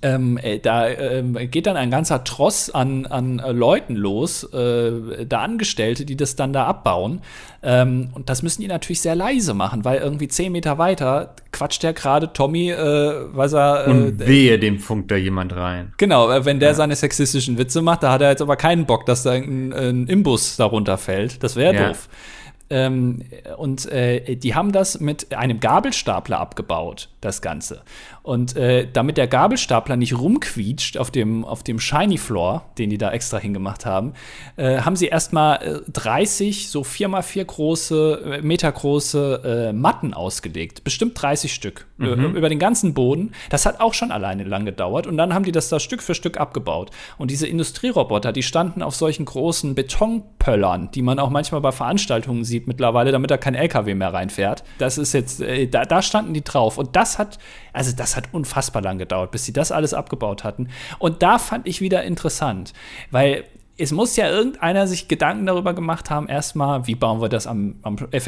ähm, äh, da ähm, geht dann ein ganzer Tross an, an äh, Leuten los, äh, da Angestellte, die das dann da abbauen. Ähm, und das müssen die natürlich sehr leise machen, weil irgendwie zehn Meter weiter quatscht ja gerade Tommy, äh, was er. Äh, und wehe, dem funkt da jemand rein. Genau, äh, wenn der ja. seine sexistischen Witze macht, da hat er jetzt aber keinen Bock, dass da ein, ein Imbus darunter fällt. Das wäre ja. doof. Ähm, und äh, die haben das mit einem Gabelstapler abgebaut, das Ganze. Und äh, damit der Gabelstapler nicht rumquietscht auf dem, auf dem Shiny Floor, den die da extra hingemacht haben, äh, haben sie erstmal 30 äh, so 4x4 große, äh, Meter große äh, Matten ausgelegt. Bestimmt 30 Stück. Mhm. Über den ganzen Boden. Das hat auch schon alleine lang gedauert. Und dann haben die das da Stück für Stück abgebaut. Und diese Industrieroboter, die standen auf solchen großen Betonpöllern, die man auch manchmal bei Veranstaltungen sieht mittlerweile, damit da kein LKW mehr reinfährt. Das ist jetzt, da, da standen die drauf. Und das hat, also das hat unfassbar lang gedauert, bis sie das alles abgebaut hatten. Und da fand ich wieder interessant, weil es muss ja irgendeiner sich Gedanken darüber gemacht haben, erstmal, wie bauen wir das am, am, äh,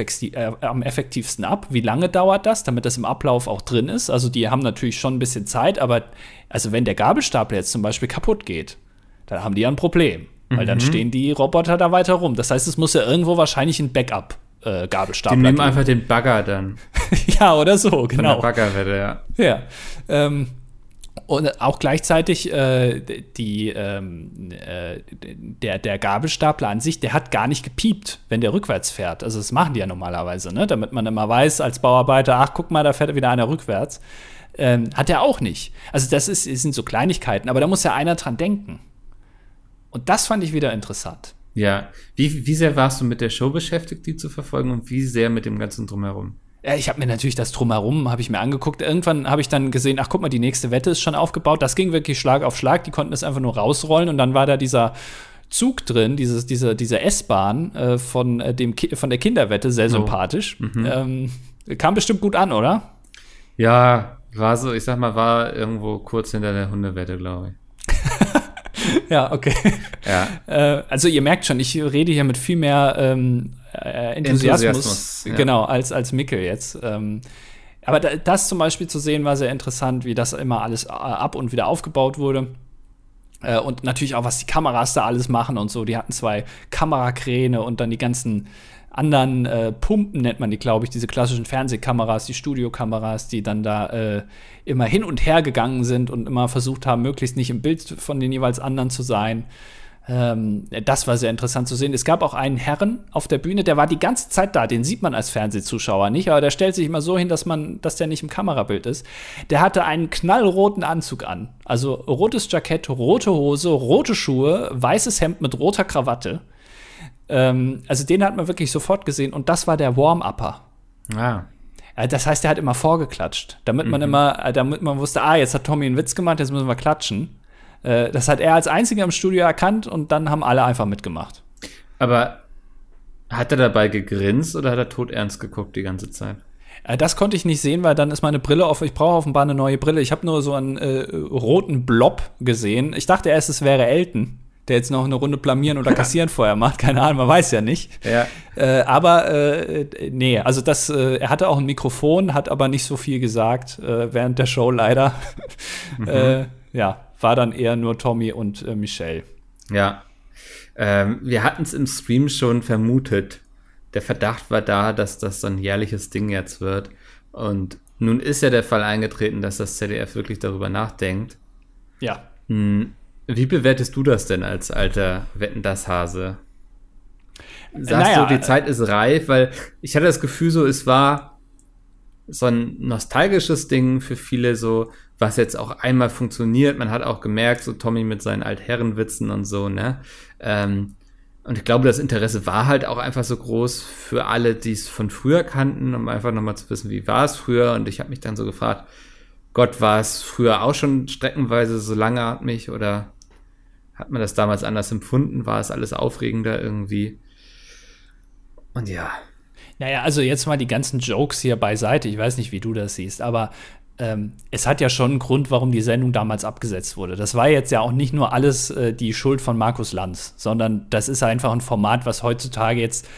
effektivsten ab? Wie lange dauert das, damit das im Ablauf auch drin ist? Also, die haben natürlich schon ein bisschen Zeit, aber also wenn der Gabelstapler jetzt zum Beispiel kaputt geht, dann haben die ja ein Problem. Weil dann Mhm. stehen die Roboter da weiter rum. Das heißt, es muss ja irgendwo wahrscheinlich ein Backup-Gabelstapler Die nehmen einfach den Bagger dann. (laughs) ja, oder so, Von genau. der Baggerwette, ja. Ja. Ähm, und auch gleichzeitig äh, die, ähm, äh, der, der Gabelstapler an sich, der hat gar nicht gepiept, wenn der rückwärts fährt. Also das machen die ja normalerweise, ne? damit man immer weiß als Bauarbeiter, ach guck mal, da fährt wieder einer rückwärts. Ähm, hat er auch nicht. Also das ist, das sind so Kleinigkeiten, aber da muss ja einer dran denken. Und das fand ich wieder interessant. Ja. Wie, wie sehr warst du mit der Show beschäftigt, die zu verfolgen und wie sehr mit dem ganzen Drumherum? Ja, ich habe mir natürlich das drumherum, habe ich mir angeguckt. Irgendwann habe ich dann gesehen, ach guck mal, die nächste Wette ist schon aufgebaut. Das ging wirklich Schlag auf Schlag. Die konnten es einfach nur rausrollen und dann war da dieser Zug drin, dieses, diese, diese S-Bahn äh, von, äh, dem Ki von der Kinderwette, sehr sympathisch. Ähm, kam bestimmt gut an, oder? Ja, war so, ich sag mal, war irgendwo kurz hinter der Hundewette, glaube ich. (laughs) (laughs) Ja, okay. Ja. (laughs) Äh, also ihr merkt schon, ich rede hier mit viel mehr ähm, äh, Enthusiasmus, Enthusiasmus, ja. genau, als, als Mickel jetzt. Ähm, aber da, das zum Beispiel zu sehen war sehr interessant, wie das immer alles äh, ab und wieder aufgebaut wurde. Äh, und natürlich auch, was die Kameras da alles machen und so. Die hatten zwei Kamerakräne und dann die ganzen anderen äh, Pumpen, nennt man die, glaube ich, diese klassischen Fernsehkameras, die Studiokameras, die dann da äh, immer hin und her gegangen sind und immer versucht haben, möglichst nicht im Bild von den jeweils anderen zu sein. Ähm, das war sehr interessant zu sehen. Es gab auch einen Herren auf der Bühne, der war die ganze Zeit da. Den sieht man als Fernsehzuschauer nicht, aber der stellt sich immer so hin, dass man, dass der nicht im Kamerabild ist. Der hatte einen knallroten Anzug an, also rotes Jackett, rote Hose, rote Schuhe, weißes Hemd mit roter Krawatte. Ähm, also den hat man wirklich sofort gesehen und das war der Warm-Upper. Ah. Äh, Das heißt, er hat immer vorgeklatscht, damit man immer, äh, damit man wusste, ah, jetzt hat Tommy einen Witz gemacht, jetzt müssen wir klatschen. Äh, Das hat er als einziger im Studio erkannt und dann haben alle einfach mitgemacht. Aber hat er dabei gegrinst oder hat er todernst geguckt die ganze Zeit? Das konnte ich nicht sehen, weil dann ist meine Brille auf. Ich brauche offenbar eine neue Brille. Ich habe nur so einen äh, roten Blob gesehen. Ich dachte erst, es wäre Elton, der jetzt noch eine Runde blamieren oder kassieren (laughs) vorher macht. Keine Ahnung, man weiß ja nicht. Ja. Äh, aber äh, nee, also das, äh, er hatte auch ein Mikrofon, hat aber nicht so viel gesagt äh, während der Show leider. (laughs) äh, ja, war dann eher nur Tommy und äh, Michelle. Ja. Ähm, wir hatten es im Stream schon vermutet. Der Verdacht war da, dass das so ein jährliches Ding jetzt wird. Und nun ist ja der Fall eingetreten, dass das ZDF wirklich darüber nachdenkt. Ja. Hm, Wie bewertest du das denn als alter Wetten das Hase? Sagst Naja, du, die Zeit ist reif, weil ich hatte das Gefühl, so es war so ein nostalgisches Ding für viele, so was jetzt auch einmal funktioniert. Man hat auch gemerkt, so Tommy mit seinen Altherrenwitzen und so, ne? Ähm, und ich glaube, das Interesse war halt auch einfach so groß für alle, die es von früher kannten, um einfach nochmal zu wissen, wie war es früher. Und ich habe mich dann so gefragt, Gott, war es früher auch schon streckenweise so langatmig oder hat man das damals anders empfunden? War es alles aufregender irgendwie? Und ja, Naja, also jetzt mal die ganzen Jokes hier beiseite. Ich weiß nicht, wie du das siehst, aber ähm, es hat ja schon einen Grund, warum die Sendung damals abgesetzt wurde. Das war jetzt ja auch nicht nur alles äh, die Schuld von Markus Lanz, sondern das ist einfach ein Format, was heutzutage jetzt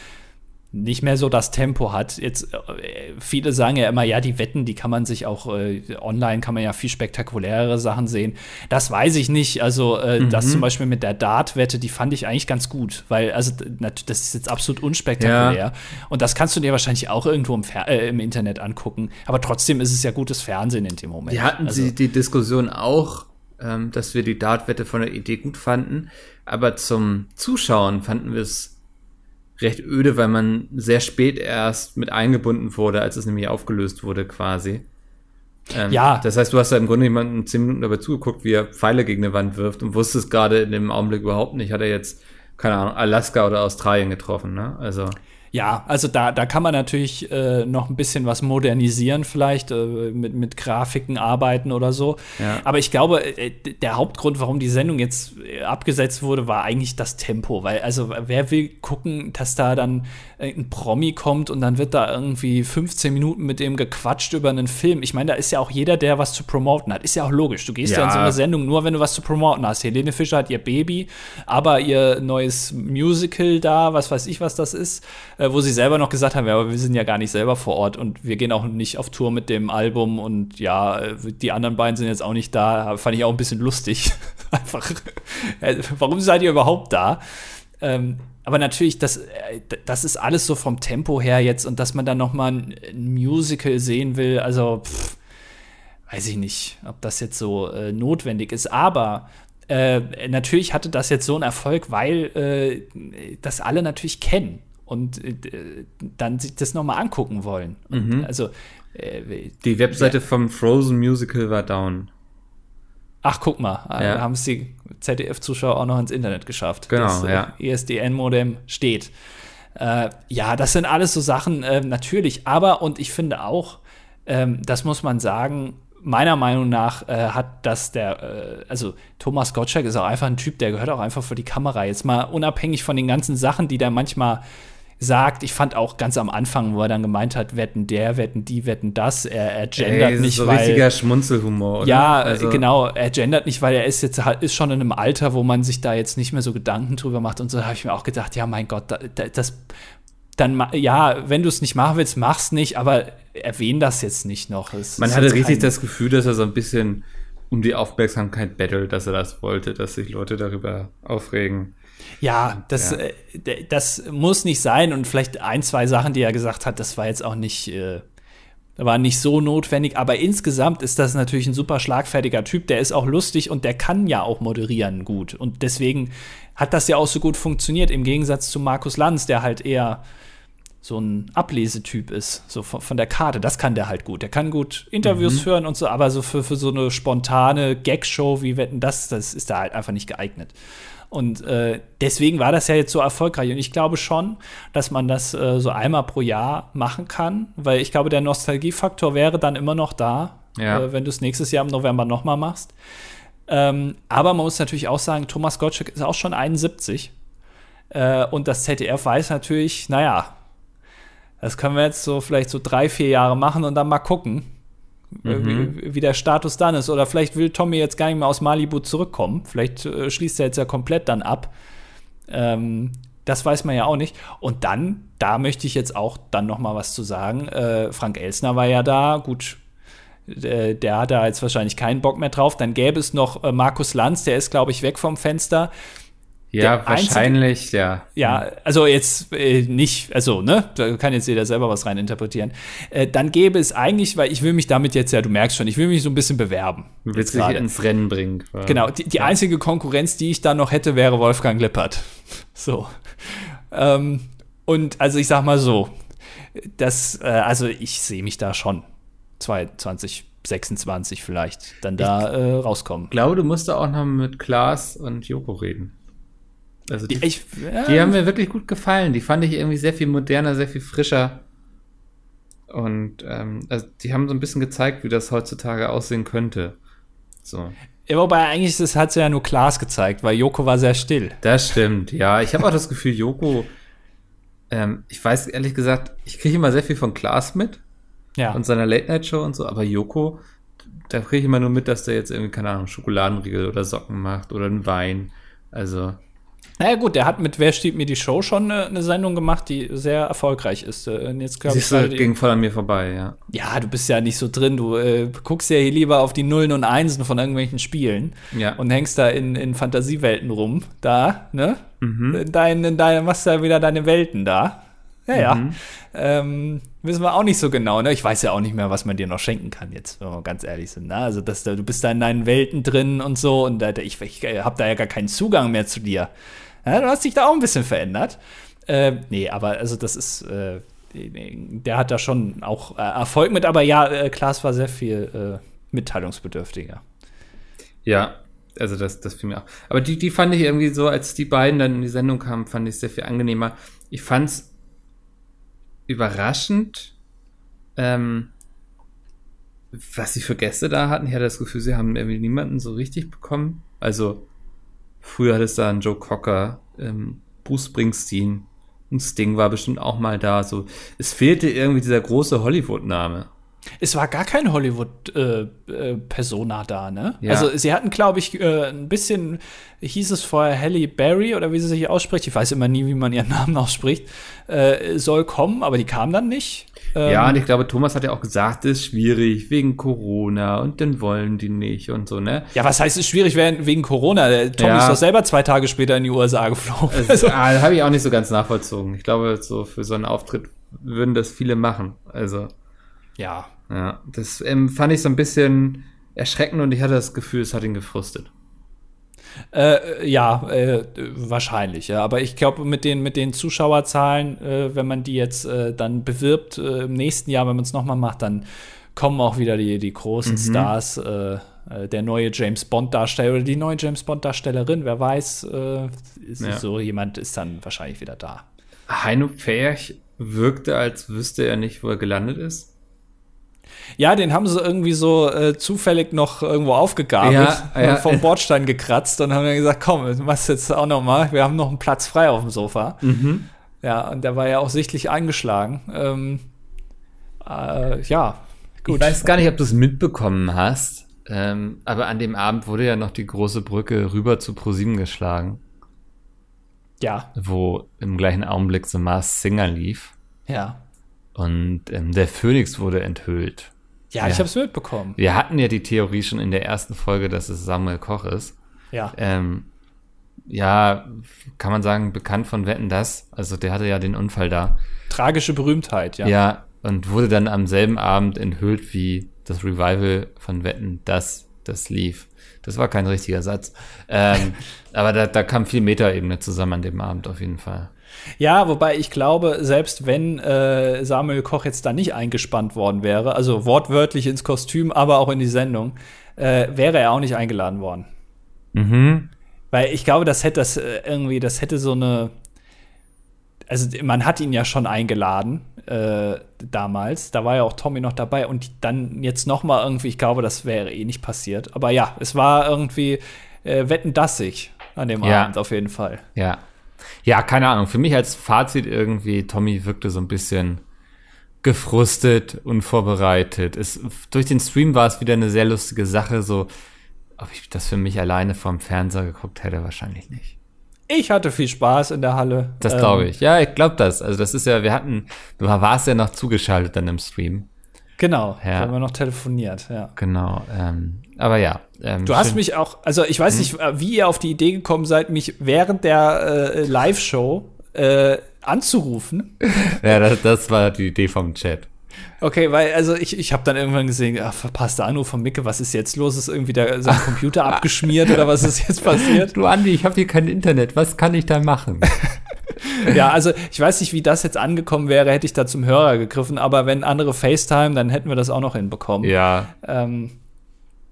nicht mehr so das Tempo hat. Jetzt äh, viele sagen ja immer, ja, die Wetten, die kann man sich auch äh, online kann man ja viel spektakulärere Sachen sehen. Das weiß ich nicht. Also äh, das zum Beispiel mit der Dart-Wette, die fand ich eigentlich ganz gut, weil also das ist jetzt absolut unspektakulär. Ja. Und das kannst du dir wahrscheinlich auch irgendwo im, Fer äh, im Internet angucken. Aber trotzdem ist es ja gutes Fernsehen in dem Moment. Wir hatten also, sie die Diskussion auch, ähm, dass wir die Dartwette von der Idee gut fanden, aber zum Zuschauen fanden wir es recht öde, weil man sehr spät erst mit eingebunden wurde, als es nämlich aufgelöst wurde quasi. Ähm, Ja. Das heißt, du hast da im Grunde jemanden zehn Minuten dabei zugeguckt, wie er Pfeile gegen eine Wand wirft und wusstest gerade in dem Augenblick überhaupt nicht, hat er jetzt, keine Ahnung, Alaska oder Australien getroffen, ne? Also. Ja, also da, da kann man natürlich äh, noch ein bisschen was modernisieren, vielleicht äh, mit, mit Grafiken arbeiten oder so. Ja. Aber ich glaube, äh, der Hauptgrund, warum die Sendung jetzt abgesetzt wurde, war eigentlich das Tempo. Weil, also, wer will gucken, dass da dann äh, ein Promi kommt und dann wird da irgendwie 15 Minuten mit dem gequatscht über einen Film. Ich meine, da ist ja auch jeder, der was zu promoten hat. Ist ja auch logisch. Du gehst ja, Ja. in so eine Sendung nur, wenn du was zu promoten hast. Helene Fischer hat ihr Baby, aber ihr neues Musical da, was weiß ich, was das ist, äh, wo sie selber noch gesagt haben, ja, aber wir sind ja gar nicht selber vor Ort und wir gehen auch nicht auf Tour mit dem Album und ja, äh, die anderen beiden sind jetzt auch nicht da. Fand ich auch ein bisschen lustig. (laughs) Einfach, warum seid ihr überhaupt da? Ähm, aber natürlich, das, äh, das ist alles so vom Tempo her jetzt und dass man dann noch mal ein, Musical sehen will, also pff, weiß ich nicht, ob das jetzt so äh, notwendig ist. Aber äh, natürlich hatte das jetzt so einen Erfolg, weil äh, das alle natürlich kennen und äh, dann sich das noch mal angucken wollen. Und, also äh, Die Webseite vom Frozen Musical war down. Ach, guck mal, äh, Ja. haben es die ZDF-Zuschauer auch noch ins Internet geschafft. Genau, das, äh, ja. ISDN-Modem steht. Äh, ja, das sind alles so Sachen, äh, natürlich. Aber, und ich finde auch, ähm, das muss man sagen, meiner Meinung nach äh, hat das der, äh, also Thomas Gottschalk ist auch einfach ein Typ, der gehört auch einfach vor die Kamera. Jetzt mal unabhängig von den ganzen Sachen, die der manchmal sagt. Ich fand auch ganz am Anfang, wo er dann gemeint hat, wetten der, wetten die, wetten das. Er, er gendert Ey, das nicht, ist so weil richtiger Schmunzelhumor, oder? ja, Also- genau. Er gendert nicht, weil er ist jetzt halt- ist schon in einem Alter, wo man sich da jetzt nicht mehr so Gedanken drüber macht. Und so habe ich mir auch gedacht, ja, mein Gott, da, da, das dann ja, wenn du es nicht machen willst, mach's nicht, aber erwähn das jetzt nicht noch. Es Man hatte richtig das Gefühl, dass er so ein bisschen um die Aufmerksamkeit bettelt, dass er das wollte, dass sich Leute darüber aufregen. Ja, das, Ja. Äh, das muss nicht sein und vielleicht ein, zwei Sachen, die er gesagt hat, das war jetzt auch nicht, äh, war nicht so notwendig, aber insgesamt ist das natürlich ein super schlagfertiger Typ, der ist auch lustig und der kann ja auch moderieren gut und deswegen hat das ja auch so gut funktioniert, im Gegensatz zu Markus Lanz, der halt eher so ein Ablesetyp ist, so von, von der Karte. Das kann der halt gut. Der kann gut Interviews führen und so, aber so für, für so eine spontane Gag-Show wie Wetten, das, das ist da halt einfach nicht geeignet. Und äh, deswegen war das ja jetzt so erfolgreich. Und ich glaube schon, dass man das äh, so einmal pro Jahr machen kann, weil ich glaube, der Nostalgiefaktor wäre dann immer noch da, Ja. äh, wenn du es nächstes Jahr im November nochmal machst. Ähm, aber man muss natürlich auch sagen, Thomas Gottschalk ist auch schon 71. Äh, und das ZDF weiß natürlich, naja, das können wir jetzt so vielleicht so drei, vier Jahre machen und dann mal gucken, äh, wie, wie der Status dann ist. Oder vielleicht will Tommy jetzt gar nicht mehr aus Malibu zurückkommen. Vielleicht äh, schließt er jetzt ja komplett dann ab. Ähm, das weiß man ja auch nicht. Und dann, da möchte ich jetzt auch dann noch mal was zu sagen. Äh, Frank Elsner war ja da. Gut, äh, der hat da jetzt wahrscheinlich keinen Bock mehr drauf. Dann gäbe es noch äh, Markus Lanz, der ist, glaube ich, weg vom Fenster. Ja, Der einzige- wahrscheinlich, ja. Ja, also jetzt äh, nicht, also, ne, da kann jetzt jeder selber was rein interpretieren. Äh, dann gäbe es eigentlich, weil ich will mich damit jetzt ja, du merkst schon, ich will mich so ein bisschen bewerben. Du willst dich gerade. ins Rennen bringen. Genau, die, die einzige Konkurrenz, die ich da noch hätte, wäre Wolfgang Lippert. (laughs) So. Ähm, und also ich sag mal so, das, äh, also ich sehe mich da schon 2026 vielleicht dann da äh, rauskommen. Ich glaube, du musst da auch noch mit Klaas und Joko reden. Also die, Die, ich, ja, die haben mir wirklich gut gefallen. Die fand ich irgendwie sehr viel moderner, sehr viel frischer. Und ähm, also die haben so ein bisschen gezeigt, wie das heutzutage aussehen könnte. So. ja, wobei eigentlich das hat sie ja nur Klaas gezeigt, weil Joko war sehr still. Das stimmt, ja. Ich habe auch das Gefühl, Joko, ähm, ich weiß ehrlich gesagt, ich kriege immer sehr viel von Klaas mit Ja. und seiner Late-Night-Show und so, aber Joko, da kriege ich immer nur mit, dass der jetzt irgendwie, keine Ahnung, Schokoladenriegel oder Socken macht oder einen Wein. Also, Naja gut, der hat mit Wer steht mir die Show schon eine, eine Sendung gemacht, die sehr erfolgreich ist. Äh, Und jetzt siehst du, die- ging voll an mir vorbei, ja. ja, du bist ja nicht so drin. Du äh, guckst ja hier lieber auf die Nullen und Einsen von irgendwelchen Spielen Ja. und hängst da in, in Fantasiewelten rum. Da, ne? Mhm. In dein, in dein, machst da wieder deine Welten da. Ja, ja. Mhm. Ähm, wissen wir auch nicht so genau, ne? Ich weiß ja auch nicht mehr, was man dir noch schenken kann, jetzt, wenn wir ganz ehrlich sind. Ne? Also, dass, da- du bist da in deinen Welten drin und so und da, ich, ich habe da ja gar keinen Zugang mehr zu dir. Ja, du hast dich da auch ein bisschen verändert. Äh, nee, aber also das ist, äh, der hat da schon auch äh, Erfolg mit, aber ja, äh, Klaas war sehr viel äh, mitteilungsbedürftiger. Ja, also das, das fiel mir auch. Aber die, die fand ich irgendwie so, als die beiden dann in die Sendung kamen, fand ich sehr viel angenehmer. Ich fand's überraschend, ähm, was sie für Gäste da hatten. Ich hatte das Gefühl, sie haben irgendwie niemanden so richtig bekommen. Also, früher hatte es da einen Joe Cocker, ähm, Bruce Springsteen, ein Sting war bestimmt auch mal da. So, es fehlte irgendwie dieser große Hollywood-Name. Es war gar kein Hollywood-Persona äh, äh, da, ne? Ja. Also sie hatten, glaube ich, äh, ein bisschen, hieß es vorher Halle Berry oder wie sie sich ausspricht, ich weiß immer nie, wie man ihren (laughs) Namen ausspricht, äh, soll kommen, aber die kam dann nicht. Ähm, ja, und ich glaube, Thomas hat ja auch gesagt, es ist schwierig wegen Corona und dann wollen die nicht und so, ne? Ja, was heißt es ist schwierig wegen Corona? Der Tom ja. ist doch selber zwei Tage später in die USA geflogen. (laughs) Also, ah, habe ich auch nicht so ganz nachvollzogen. Ich glaube, so für so einen Auftritt würden das viele machen. Also. Ja. Ja, das ähm, fand ich so ein bisschen erschreckend und ich hatte das Gefühl, es hat ihn gefrustet. Äh, ja, äh, wahrscheinlich, ja. Aber ich glaube, mit den, mit den Zuschauerzahlen, äh, wenn man die jetzt äh, dann bewirbt äh, im nächsten Jahr, wenn man es nochmal macht, dann kommen auch wieder die, die großen mhm. Stars. Äh, der neue James Bond-Darsteller oder die neue James Bond-Darstellerin, wer weiß, ja. so jemand ist dann wahrscheinlich wieder da. Heino Pferch wirkte, als wüsste er nicht, wo er gelandet ist. Ja, den haben sie irgendwie so äh, zufällig noch irgendwo aufgegabelt, ja, ja, vom Bordstein gekratzt und haben dann gesagt, komm, du machst jetzt auch noch mal, wir haben noch einen Platz frei auf dem Sofa. Mhm. Ja, und der war ja auch sichtlich eingeschlagen. Ähm, äh, ja, gut. Ich weiß gar nicht, ob du es mitbekommen hast, ähm, aber an dem Abend wurde ja noch die große Brücke rüber zu ProSieben geschlagen. Ja. Wo im gleichen Augenblick The Mars Singer lief. Ja. Und ähm, der Phönix wurde enthüllt. Ja, ja. ich habe es mitbekommen. Wir hatten ja die Theorie schon in der ersten Folge, dass es Samuel Koch ist. Ja. Ähm, ja, kann man sagen, bekannt von Wetten das. Also der hatte ja den Unfall da. Tragische Berühmtheit, ja. Ja, und wurde dann am selben Abend enthüllt, wie das Revival von Wetten das, das lief. Das war kein richtiger Satz. Ähm, (laughs) aber da, da kam viel Metaebene zusammen an dem Abend auf jeden Fall. Ja, wobei ich glaube, selbst wenn äh, Samuel Koch jetzt da nicht eingespannt worden wäre, also wortwörtlich ins Kostüm, aber auch in die Sendung, äh, wäre er auch nicht eingeladen worden. Mhm. Weil ich glaube, das hätte das äh, irgendwie, das hätte so eine. Also man hat ihn ja schon eingeladen äh, damals. Da war ja auch Tommy noch dabei und dann jetzt noch mal irgendwie. Ich glaube, das wäre eh nicht passiert. Aber ja, es war irgendwie äh, wetten dassig an dem ja. Abend auf jeden Fall. Ja. Ja, keine Ahnung. Für mich als Fazit irgendwie, Tommy wirkte so ein bisschen gefrustet, unvorbereitet. Es, durch den Stream war es wieder eine sehr lustige Sache. So, ob ich das für mich alleine vorm Fernseher geguckt hätte, wahrscheinlich nicht. Ich hatte viel Spaß in der Halle. Das glaube ähm, ich. Ja, ich glaube das. Also das ist ja, wir hatten, du warst ja noch zugeschaltet dann im Stream. Genau, ja. haben wir noch telefoniert, ja. Genau, ähm, aber ja. Ähm, du hast mich auch, also ich weiß hm. nicht, wie ihr auf die Idee gekommen seid, mich während der äh, Live-Show äh, anzurufen. (laughs) ja, das, das war die Idee vom Chat. Okay, weil, also ich, ich habe dann irgendwann gesehen, ach, verpasster Anruf von Micke, was ist jetzt los? Ist irgendwie der, sein Computer (laughs) abgeschmiert oder was ist jetzt passiert? Du Andi, ich habe hier kein Internet, was kann ich da machen? (laughs) ja, also ich weiß nicht, wie das jetzt angekommen wäre, hätte ich da zum Hörer gegriffen, aber wenn andere FaceTime, dann hätten wir das auch noch hinbekommen. Ja. Ähm,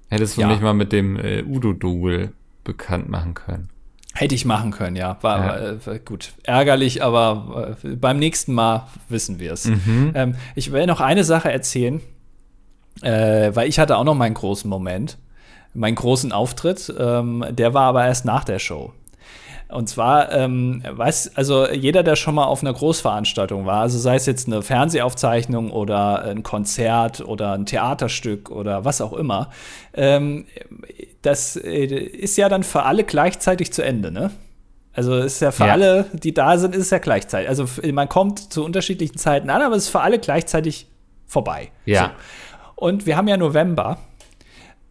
Hättest du ja. mich mal mit dem äh, Udo-Double bekannt machen können. Hätte ich machen können, ja. War ja. Äh, gut. Ärgerlich, aber äh, beim nächsten Mal wissen wir es. Mhm. Ähm, ich will noch eine Sache erzählen, äh, weil ich hatte auch noch meinen großen Moment, meinen großen Auftritt. Ähm, der war aber erst nach der Show. Und zwar, ähm, weiß, also jeder, der schon mal auf einer Großveranstaltung war, also sei es jetzt eine Fernsehaufzeichnung oder ein Konzert oder ein Theaterstück oder was auch immer, ähm, das äh, ist ja dann für alle gleichzeitig zu Ende, ne? Also ist ja für ja. alle, die da sind, ist es ja gleichzeitig. Also man kommt zu unterschiedlichen Zeiten an, aber es ist für alle gleichzeitig vorbei. Ja. So. Und wir haben ja November.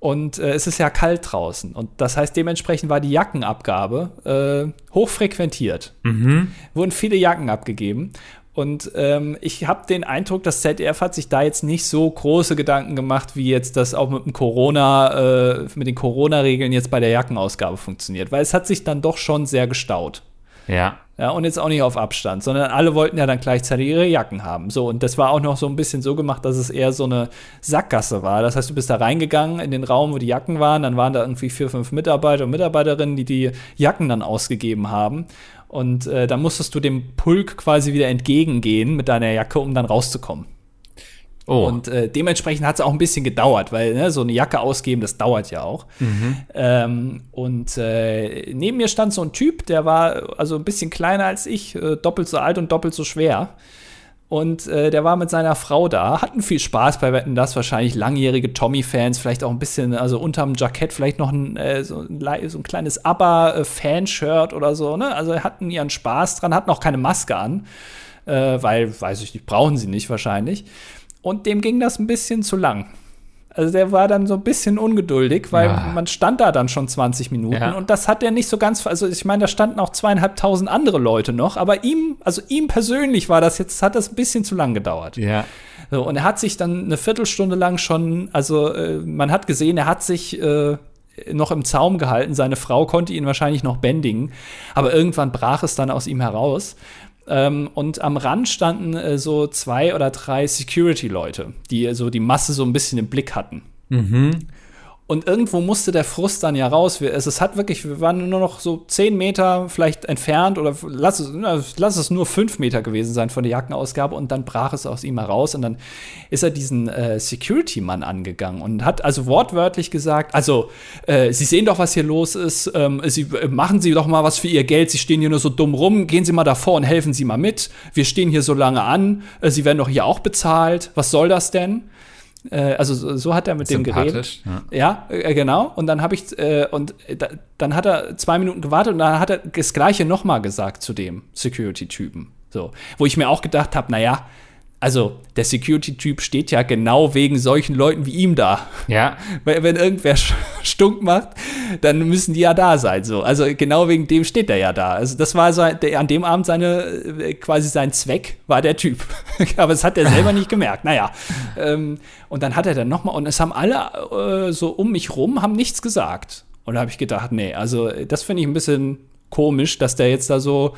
Und äh, es ist ja kalt draußen. Und das heißt, dementsprechend war die Jackenabgabe äh, hochfrequentiert. Mhm. Wurden viele Jacken abgegeben. Und ähm, ich habe den Eindruck, das ZDF hat sich da jetzt nicht so große Gedanken gemacht, wie jetzt das auch mit dem Corona, äh, mit den Corona-Regeln jetzt bei der Jackenausgabe funktioniert, weil es hat sich dann doch schon sehr gestaut. Ja. Ja, und jetzt auch nicht auf Abstand, sondern alle wollten ja dann gleichzeitig ihre Jacken haben. So, und das war auch noch so ein bisschen so gemacht, dass es eher so eine Sackgasse war. Das heißt, du bist da reingegangen in den Raum, wo die Jacken waren, dann waren da irgendwie vier, fünf Mitarbeiter und Mitarbeiterinnen, die die Jacken dann ausgegeben haben. Und äh, dann musstest du dem Pulk quasi wieder entgegengehen mit deiner Jacke, um dann rauszukommen. Oh. Und äh, dementsprechend hat es auch ein bisschen gedauert, weil ne, so eine Jacke ausgeben, das dauert ja auch. Mhm. Ähm, und äh, neben mir stand so ein Typ, der war also ein bisschen kleiner als ich, äh, doppelt so alt und doppelt so schwer. Und äh, der war mit seiner Frau da, hatten viel Spaß bei Wetten das, wahrscheinlich langjährige Tommy-Fans, vielleicht auch ein bisschen, also unterm Jackett vielleicht noch ein, äh, so, ein so, ein kleines ABBA-Fanshirt oder so, ne? Also hatten ihren Spaß dran, hatten auch keine Maske an, äh, weil, weiß ich nicht, brauchen sie nicht wahrscheinlich. Und dem ging das ein bisschen zu lang. Also der war dann so ein bisschen ungeduldig, weil ja. man stand da dann schon 20 Minuten ja. und das hat er nicht so ganz, also ich meine, da standen auch zweieinhalbtausend andere Leute noch, aber ihm, also ihm persönlich war das jetzt, hat das ein bisschen zu lang gedauert. Ja. So, und er hat sich dann eine Viertelstunde lang schon, also äh, man hat gesehen, er hat sich äh, noch im Zaum gehalten, seine Frau konnte ihn wahrscheinlich noch bändigen, aber irgendwann brach es dann aus ihm heraus. Ähm, und am Rand standen äh, so zwei oder drei Security-Leute, die so die Masse so ein bisschen im Blick hatten. Mhm. Und irgendwo musste der Frust dann ja raus. Es, es hat wirklich, wir waren nur noch so zehn Meter vielleicht entfernt oder lass es, lass es nur fünf Meter gewesen sein von der Jackenausgabe und dann brach es aus ihm heraus und dann ist er diesen äh, Security-Mann angegangen und hat also wortwörtlich gesagt, also äh, Sie sehen doch, was hier los ist, ähm, Sie äh, machen Sie doch mal was für Ihr Geld, Sie stehen hier nur so dumm rum, gehen Sie mal davor und helfen Sie mal mit. Wir stehen hier so lange an, äh, Sie werden doch hier auch bezahlt. Was soll das denn? Äh, also so, so, hat er mit dem geredet. Ja, ja äh, genau. Und dann habe ich äh, und da, dann hat er zwei Minuten gewartet und dann hat er das Gleiche nochmal gesagt zu dem Security-Typen. So, wo ich mir auch gedacht habe, naja, also der Security-Typ steht ja genau wegen solchen Leuten wie ihm da. Ja. (laughs) Weil wenn irgendwer stunk macht, dann müssen die ja da sein. So. Also genau wegen dem steht er ja da. Also das war so, der, an dem Abend seine, äh, quasi sein Zweck war der Typ. (laughs) Aber das hat er selber nicht gemerkt. Naja. Ähm, und dann hat er dann nochmal, und es haben alle äh, so um mich rum, haben nichts gesagt. Und da habe ich gedacht, nee, also das finde ich ein bisschen komisch, dass der jetzt da so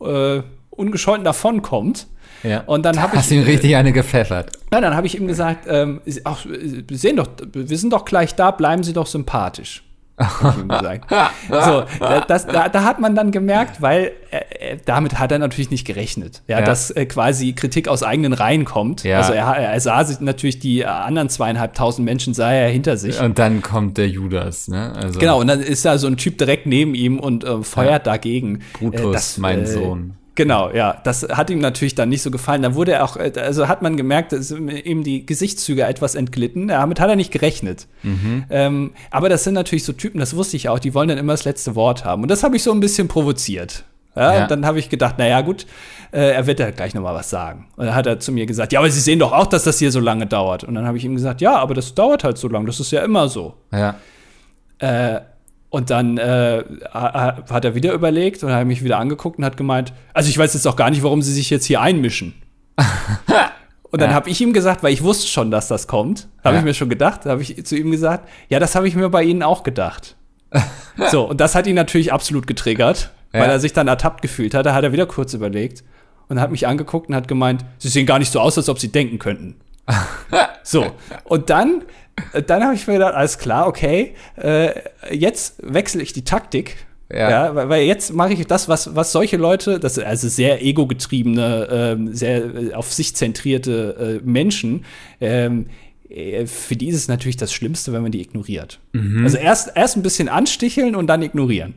äh, ungescholten davonkommt. Ja. Und dann habe ich. Hast ihm richtig eine gepfeffert. Ja, dann habe ich ihm gesagt, ähm, ach, wir sehen doch, wir sind doch gleich da, bleiben Sie doch sympathisch. (laughs) so, das, da, da, hat man dann gemerkt, weil äh, damit hat er natürlich nicht gerechnet, ja, ja. dass äh, quasi Kritik aus eigenen Reihen kommt. Ja. Also er, er, sah sich natürlich die anderen zweieinhalbtausend Menschen sah er hinter sich. Und dann kommt der Judas, ne? Also genau, und dann ist da so ein Typ direkt neben ihm und äh, feuert dagegen. Brutus, äh, mein äh, Sohn. Genau, ja. Das hat ihm natürlich dann nicht so gefallen. Dann wurde er auch, äh, also hat man gemerkt, dass ihm die Gesichtszüge etwas entglitten. Damit hat er nicht gerechnet. Mhm. Ähm, aber das sind natürlich so Typen, das wusste ich auch, die wollen dann immer das letzte Wort haben. Und das habe ich so ein bisschen provoziert. Ja, ja. Und dann habe ich gedacht, naja, gut, äh, er wird ja gleich noch mal was sagen. Und dann hat er zu mir gesagt, ja, aber Sie sehen doch auch, dass das hier so lange dauert. Und dann habe ich ihm gesagt, ja, aber das dauert halt so lange, das ist ja immer so. Ja. Äh, und dann äh, hat er wieder überlegt und hat mich wieder angeguckt und hat gemeint, also ich weiß jetzt auch gar nicht, warum sie sich jetzt hier einmischen. (laughs) und dann ja. habe ich ihm gesagt, weil ich wusste schon, dass das kommt, habe ja. ich mir schon gedacht, habe ich zu ihm gesagt, ja, das habe ich mir bei Ihnen auch gedacht. (laughs) so, und das hat ihn natürlich absolut getriggert, ja. weil er sich dann ertappt gefühlt hat. Da hat er wieder kurz überlegt und hat mich angeguckt und hat gemeint, Sie sehen gar nicht so aus, als ob Sie denken könnten. (laughs) so, und dann dann habe ich mir gedacht, alles klar, okay, äh, jetzt wechsle ich die Taktik. Ja. ja weil, weil, jetzt mache ich das, was, was solche Leute, das sind also sehr ego-getriebene, ähm, sehr äh, auf sich zentrierte äh, Menschen, ähm, äh, für die ist es natürlich das Schlimmste, wenn man die ignoriert. Mhm. Also erst, erst ein bisschen ansticheln und dann ignorieren.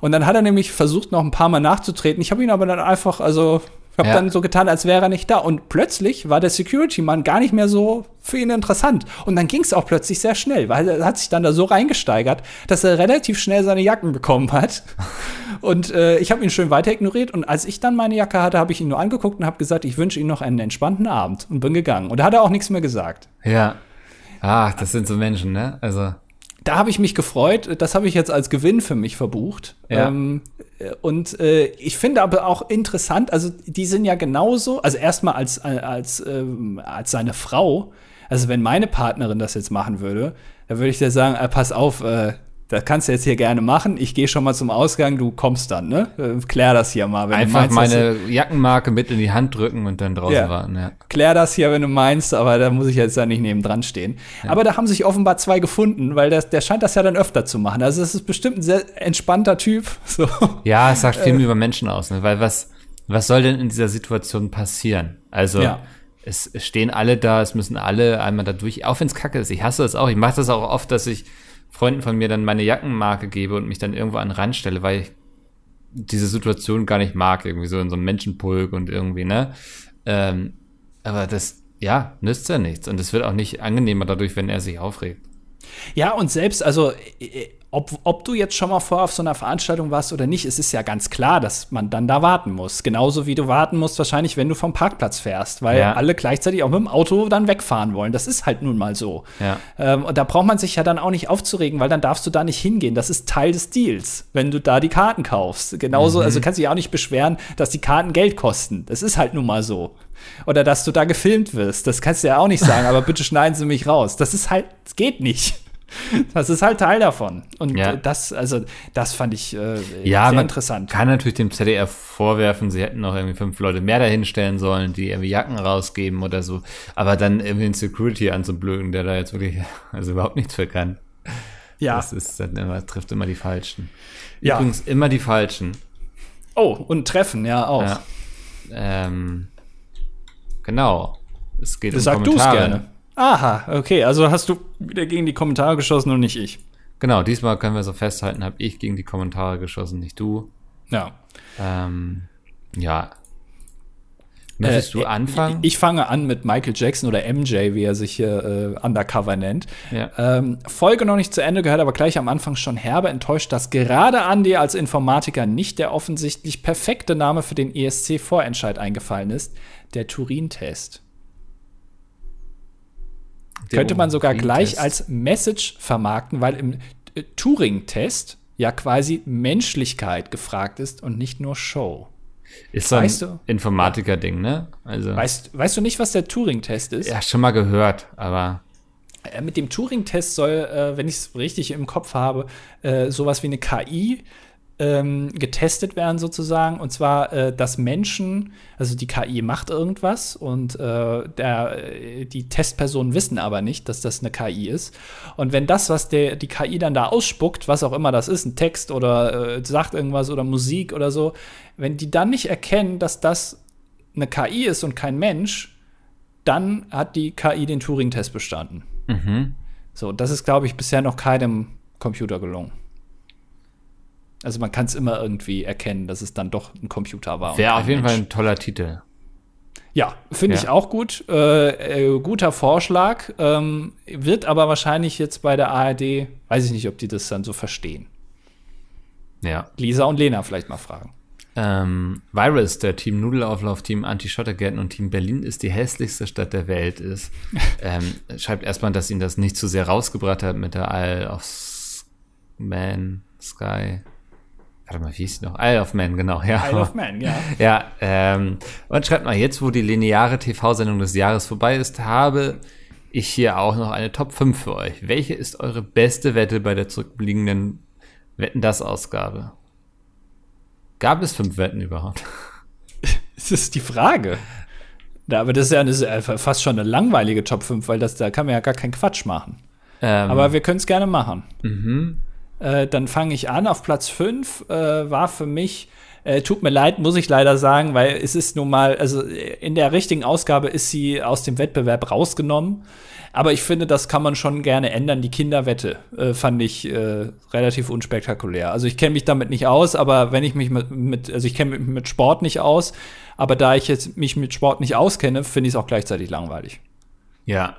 Und dann hat er nämlich versucht, noch ein paar Mal nachzutreten. Ich habe ihn aber dann einfach, also habe ja. dann so getan, als wäre er nicht da. Und plötzlich war der Security-Mann gar nicht mehr so für ihn interessant. Und dann ging es auch plötzlich sehr schnell, weil er hat sich dann da so reingesteigert, dass er relativ schnell seine Jacken bekommen hat. (laughs) Und äh, ich habe ihn schön weiter ignoriert. Und als ich dann meine Jacke hatte, habe ich ihn nur angeguckt und habe gesagt, ich wünsche Ihnen noch einen entspannten Abend und bin gegangen. Und da hat er auch nichts mehr gesagt. Ja. Ach, das sind so Menschen, ne? Also da habe ich mich gefreut. Das habe ich jetzt als Gewinn für mich verbucht. Ja. Ähm, und äh, ich finde aber auch interessant, also die sind ja genauso, also erstmal als, als, ähm, als seine Frau, also wenn meine Partnerin das jetzt machen würde, dann würde ich dir sagen, äh, pass auf, äh, das kannst du jetzt hier gerne machen. Ich gehe schon mal zum Ausgang, du kommst dann, ne? Äh, Klär das hier mal. Wenn Einfach meinst, meine Jackenmarke mit in die Hand drücken und dann draußen ja. warten, ja. Klär das hier, wenn du meinst, aber da muss ich jetzt da nicht neben dran stehen. Ja. Aber da haben sich offenbar zwei gefunden, weil das, der scheint das ja dann öfter zu machen. Also es ist bestimmt ein sehr entspannter Typ. (laughs) So. Ja, es sagt viel äh. über Menschen aus, ne? weil was, was soll denn in dieser Situation passieren? Also ja. es stehen alle da, es müssen alle einmal da durch, auch wenn es kacke ist. Ich hasse das auch. Ich mache das auch oft, dass ich Freunden von mir dann meine Jackenmarke gebe und mich dann irgendwo an den Rand stelle, weil ich diese Situation gar nicht mag, irgendwie so in so einem Menschenpulk und irgendwie, ne? Ähm, aber das, ja, nützt ja nichts. Und es wird auch nicht angenehmer dadurch, wenn er sich aufregt. Ja, und selbst, also ob, ob du jetzt schon mal vorher auf so einer Veranstaltung warst oder nicht, es ist ja ganz klar, dass man dann da warten muss. Genauso wie du warten musst, wahrscheinlich, wenn du vom Parkplatz fährst, weil ja. alle gleichzeitig auch mit dem Auto dann wegfahren wollen. Das ist halt nun mal so. Ja. Ähm, und da braucht man sich ja dann auch nicht aufzuregen, weil dann darfst du da nicht hingehen. Das ist Teil des Deals, wenn du da die Karten kaufst. Genauso, mhm. also kannst du dich auch nicht beschweren, dass die Karten Geld kosten. Das ist halt nun mal so. Oder dass du da gefilmt wirst. Das kannst du ja auch nicht sagen, aber bitte schneiden Sie mich raus. Das ist halt, das geht nicht. Das ist halt Teil davon. Und ja. das, also, das fand ich äh, ja, sehr interessant. Kann natürlich dem ZDR vorwerfen, sie hätten noch irgendwie fünf Leute mehr dahinstellen sollen, die irgendwie Jacken rausgeben oder so. Aber dann irgendwie einen Security anzublöken, der da jetzt wirklich (laughs) also überhaupt nichts für kann. Ja. Das ist dann immer, trifft immer die Falschen. Ja. Übrigens immer die Falschen. Oh, und treffen, ja auch. Ja. Ähm, genau. Es geht das um Kommentare. gerne. Aha, okay, also hast du wieder gegen die Kommentare geschossen und nicht ich. Genau, diesmal können wir so festhalten, habe ich gegen die Kommentare geschossen, nicht du. Ja. Ähm, ja. Möchtest äh, du anfangen? Ich, ich, fange an mit Michael Jackson oder MJ, wie er sich hier äh, undercover nennt. Ja. Ähm, Folge noch nicht zu Ende gehört, aber gleich am Anfang schon herbe enttäuscht, dass gerade Andy als Informatiker nicht der offensichtlich perfekte Name für den ESC-Vorentscheid eingefallen ist, der Turin-Test. Könnte man sogar gleich als Message vermarkten, weil im äh, Turing-Test ja quasi Menschlichkeit gefragt ist und nicht nur Show. Ist so weißt ein Informatiker-Ding, ne? Also weißt, weißt du nicht, was der Turing-Test ist? Ja, schon mal gehört, aber. Äh, mit dem Turing-Test soll, äh, wenn ich es richtig im Kopf habe, sowas wie eine KI ähm, getestet werden sozusagen. Und zwar, äh, dass Menschen, also die KI macht irgendwas und äh, der, äh, die Testpersonen wissen aber nicht, dass das eine KI ist. Und wenn das, was der, die KI dann da ausspuckt, was auch immer das ist, ein Text oder äh, sagt irgendwas oder Musik oder so, wenn die dann nicht erkennen, dass das eine KI ist und kein Mensch, dann hat die KI den Turing-Test bestanden. Mhm. So, das ist, glaube ich, bisher noch keinem Computer gelungen. Also man kann es immer irgendwie erkennen, dass es dann doch ein Computer war. Wäre auf jeden Mensch. Fall ein toller Titel. Ja, finde ja. ich auch gut. Äh, äh, guter Vorschlag. Ähm, wird aber wahrscheinlich jetzt bei der ARD, weiß ich nicht, ob die das dann so verstehen. Ja. Lisa und Lena vielleicht mal fragen. Ähm, Virus, der Team Nudelauflauf, Team Anti-Schottergärten und Team Berlin ist die hässlichste Stadt der Welt ist. (laughs) ähm, schreibt erstmal, dass ihn das nicht zu sehr rausgebracht hat mit der Isle of Man, Sky, Warte mal, wie hieß noch? Isle of Man, genau. Ja. Isle of Man, ja. (laughs) ja, ähm, und schreibt mal, jetzt, wo die lineare TV-Sendung des Jahres vorbei ist, habe ich hier auch noch eine Top 5 für euch. Welche ist eure beste Wette bei der zurückliegenden Wetten-Das-Ausgabe? Gab es fünf Wetten überhaupt? (laughs) das ist die Frage. Ja, aber das ist ja, das ist fast schon eine langweilige Top 5, weil das, da kann man ja gar keinen Quatsch machen. Ähm, aber wir können es gerne machen. Mhm. Äh, dann fange ich an. Auf Platz 5 äh, war für mich, äh, tut mir leid, muss ich leider sagen, weil es ist nun mal, also in der richtigen Ausgabe ist sie aus dem Wettbewerb rausgenommen. Aber ich finde, das kann man schon gerne ändern. Die Kinderwette äh, fand ich äh, relativ unspektakulär. Also ich kenne mich damit nicht aus, aber wenn ich mich mit, mit also ich kenne mich mit Sport nicht aus, aber da ich jetzt mich mit Sport nicht auskenne, finde ich es auch gleichzeitig langweilig. Ja,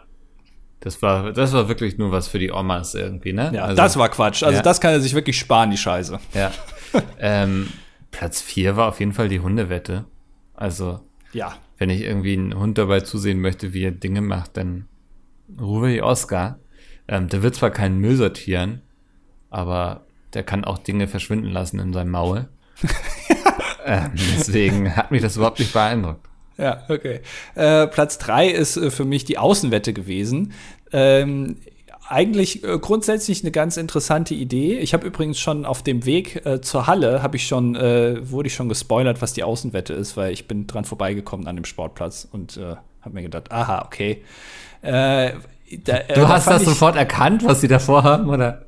das war, das war wirklich nur was für die Omas irgendwie, ne? Ja, also, das war Quatsch. Also ja. das kann er sich wirklich sparen, die Scheiße. Ja. (laughs) ähm, Platz 4 war auf jeden Fall die Hundewette. Also, ja. wenn ich irgendwie einen Hund dabei zusehen möchte, wie er Dinge macht, dann rufe ich Oscar. Ähm, der wird zwar keinen Müll sortieren, aber der kann auch Dinge verschwinden lassen in seinem Maul. (laughs) ähm, deswegen hat mich das überhaupt nicht beeindruckt. Ja, okay. Äh, Platz drei ist äh, für mich die Außenwette gewesen. Ähm, eigentlich äh, grundsätzlich eine ganz interessante Idee. Ich habe übrigens schon auf dem Weg äh, zur Halle habe ich schon äh, wurde ich schon gespoilert, was die Außenwette ist, weil ich bin dran vorbeigekommen an dem Sportplatz und äh, habe mir gedacht, aha, okay. Äh, da, äh, du hast das sofort erkannt, was sie da vorhaben, oder?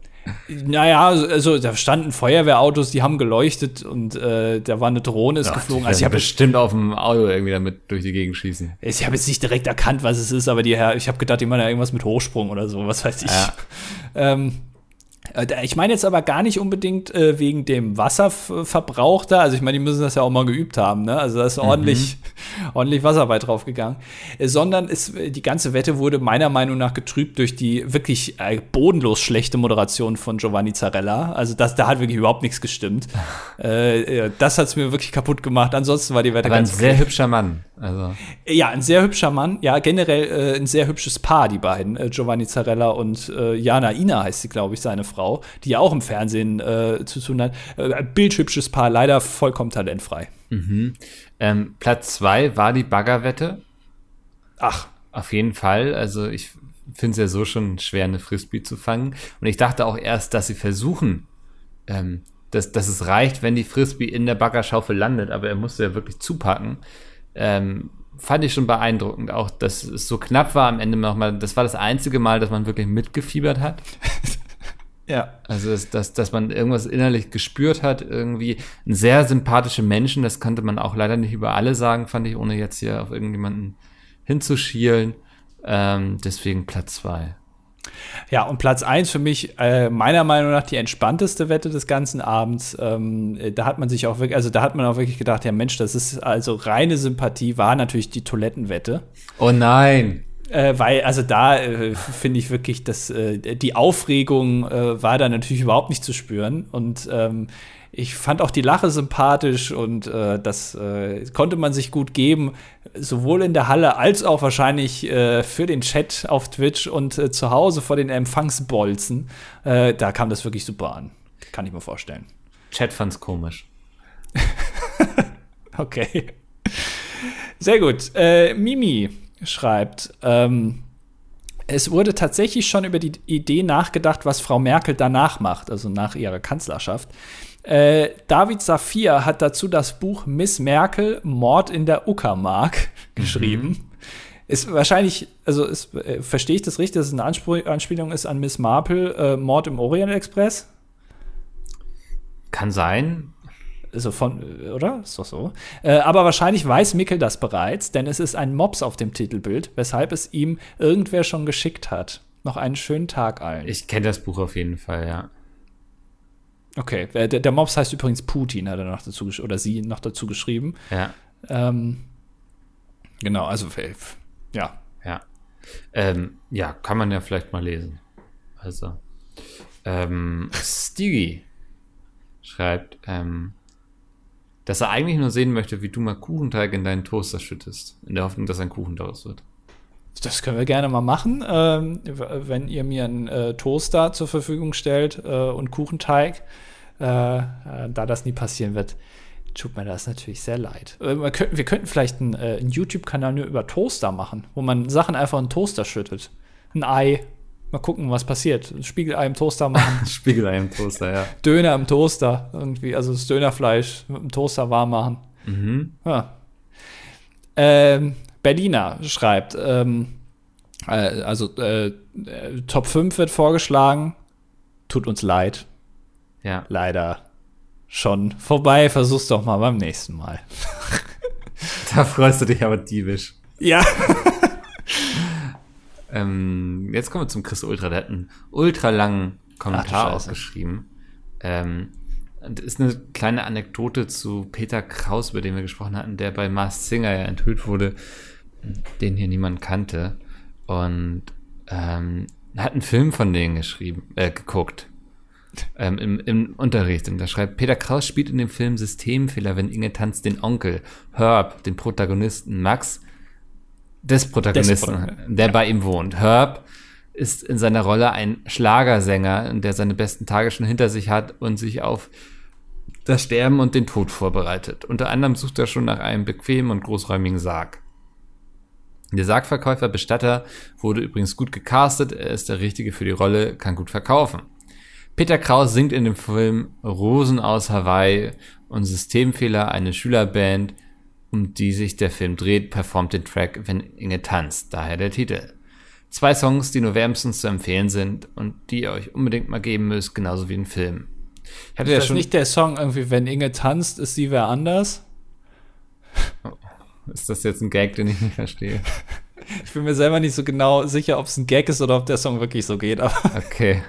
Naja, also, also da standen Feuerwehrautos, die haben geleuchtet und äh, da war eine Drohne ist ja, geflogen. Also ich habe bestimmt auf dem Auto irgendwie damit durch die Gegend schießen. Ich habe jetzt nicht direkt erkannt, was es ist, aber die, ich habe gedacht, die machen ja irgendwas mit Hochsprung oder so, was weiß ich. Ja. Ähm, äh, ich meine jetzt aber gar nicht unbedingt äh, wegen dem Wasserverbrauch da. Also ich meine, die müssen das ja auch mal geübt haben. Ne? Also da ist mhm. ordentlich, (laughs) ordentlich Wasser bei draufgegangen. Äh, sondern ist, die ganze Wette wurde meiner Meinung nach getrübt durch die wirklich äh, bodenlos schlechte Moderation von Giovanni Zarella. Also das, da hat wirklich überhaupt nichts gestimmt. (laughs) Äh, das hat es mir wirklich kaputt gemacht. Ansonsten war die Wette aber ganz ein sehr hübscher Mann. Also. Ja, ein sehr hübscher Mann. Ja, generell äh, ein sehr hübsches Paar, die beiden. Äh, Giovanni Zarella und äh, Jana Ina heißt sie, glaube ich, seine Frau, die ja auch im Fernsehen äh, zu tun hat. Äh, bildhübsches Paar, leider vollkommen talentfrei. Mhm. Ähm, Platz zwei war die Baggerwette. Ach. Auf jeden Fall. Also ich finde es ja so schon schwer, eine Frisbee zu fangen. Und ich dachte auch erst, dass sie versuchen, ähm, dass, dass es reicht, wenn die Frisbee in der Baggerschaufel landet, aber er musste ja wirklich zupacken ähm, fand ich schon beeindruckend. Auch, dass es so knapp war am Ende nochmal. Das war das einzige Mal, dass man wirklich mitgefiebert hat. (laughs) ja. Also, dass, dass, dass man irgendwas innerlich gespürt hat, irgendwie. Ein sehr sympathische Menschen, das konnte man auch leider nicht über alle sagen, fand ich, ohne jetzt hier auf irgendjemanden hinzuschielen. Ähm, deswegen Platz zwei. Ja, und Platz 1 für mich, äh, meiner Meinung nach, die entspannteste Wette des ganzen Abends. Ähm, äh, da hat man sich auch wirklich, also da hat man auch wirklich gedacht, ja Mensch, das ist also reine Sympathie, war natürlich die Toilettenwette. Oh nein. Äh, weil, also da äh, finde ich wirklich, dass äh, die Aufregung äh, war da natürlich überhaupt nicht zu spüren. Und ähm, ich fand auch die Lache sympathisch und äh, das äh, konnte man sich gut geben, sowohl in der Halle als auch wahrscheinlich äh, für den Chat auf Twitch und äh, zu Hause vor den Empfangsbolzen. Äh, da kam das wirklich super an. Kann ich mir vorstellen. Chat fand's komisch. (laughs) okay. Sehr gut. Äh, Mimi schreibt, ähm, es wurde tatsächlich schon über die Idee nachgedacht, was Frau Merkel danach macht, also nach ihrer Kanzlerschaft. Äh, David Safir hat dazu das Buch Miss Merkel, Mord in der Uckermark (laughs) mhm. geschrieben. Ist wahrscheinlich, also ist, äh, verstehe ich das richtig, dass es eine Anspr Anspielung ist an Miss Marple, äh, Mord im Orient Express? Kann sein. Also von, oder? Ist doch so. Äh, aber wahrscheinlich weiß Mickel das bereits, denn es ist ein Mops auf dem Titelbild, weshalb es ihm irgendwer schon geschickt hat. Noch einen schönen Tag allen. Ich kenne das Buch auf jeden Fall, ja. Okay, der, der Mops heißt übrigens Putin, hat er noch dazu oder sie noch dazu geschrieben. Ja. Ähm, genau, also ja. Ja. Ähm, ja, kann man ja vielleicht mal lesen. Also, ähm, Stevie schreibt, ähm, dass er eigentlich nur sehen möchte, wie du mal Kuchenteig in deinen Toaster schüttest, in der Hoffnung, dass ein Kuchen daraus wird. Das können wir gerne mal machen, ähm, wenn ihr mir einen äh, Toaster zur Verfügung stellt äh, und Kuchenteig. Äh, äh da das nie passieren wird, tut mir das natürlich sehr leid. Äh, wir, könnten, wir könnten vielleicht einen, äh, einen YouTube-Kanal nur über Toaster machen, wo man Sachen einfach in Toaster schüttet. Ein Ei. Mal gucken, was passiert. Spiegelei im Toaster machen. (laughs) Spiegelei im Toaster, ja. Döner im Toaster. Irgendwie, also das Dönerfleisch mit dem Toaster warm machen. Mhm. Ja. Ähm, Berliner schreibt, ähm, äh, also äh, Top 5 wird vorgeschlagen. Tut uns leid. Ja. Leider schon vorbei. Versuch's doch mal beim nächsten Mal. (laughs) da freust du dich aber diebisch. Ja. (laughs) ähm, jetzt kommen wir zum Chris Ultra. Der hat einen ultra langen Kommentar Ach, ausgeschrieben. Ähm, das ist eine kleine Anekdote zu Peter Kraus, über den wir gesprochen hatten, der bei Mars Singer ja enthüllt wurde den hier niemand kannte. Und ähm, hat einen Film von denen geschrieben, äh, geguckt. Ähm, im, Im Unterricht. Und da schreibt, Peter Kraus spielt in dem Film Systemfehler, wenn Inge tanzt den Onkel, Herb, den Protagonisten, Max, des Protagonisten, des der ja. bei ihm wohnt. Herb ist in seiner Rolle ein Schlagersänger, der seine besten Tage schon hinter sich hat und sich auf das Sterben und den Tod vorbereitet. Unter anderem sucht er schon nach einem bequemen und großräumigen Sarg. Der Sargverkäufer Bestatter wurde übrigens gut gecastet, er ist der Richtige für die Rolle, kann gut verkaufen. Peter Kraus singt in dem Film Rosen aus Hawaii und Systemfehler, eine Schülerband, um die sich der Film dreht, performt den Track Wenn Inge tanzt, daher der Titel. Zwei Songs, die nur wärmstens zu empfehlen sind und die ihr euch unbedingt mal geben müsst, genauso wie ein Film. Ich hatte ist ja das schon nicht der Song irgendwie, wenn Inge tanzt, ist sie wer anders? (laughs) Ist das jetzt ein Gag, den ich nicht verstehe? (laughs) Ich bin mir selber nicht so genau sicher, ob es ein Gag ist oder ob der Song wirklich so geht. Aber (laughs) okay.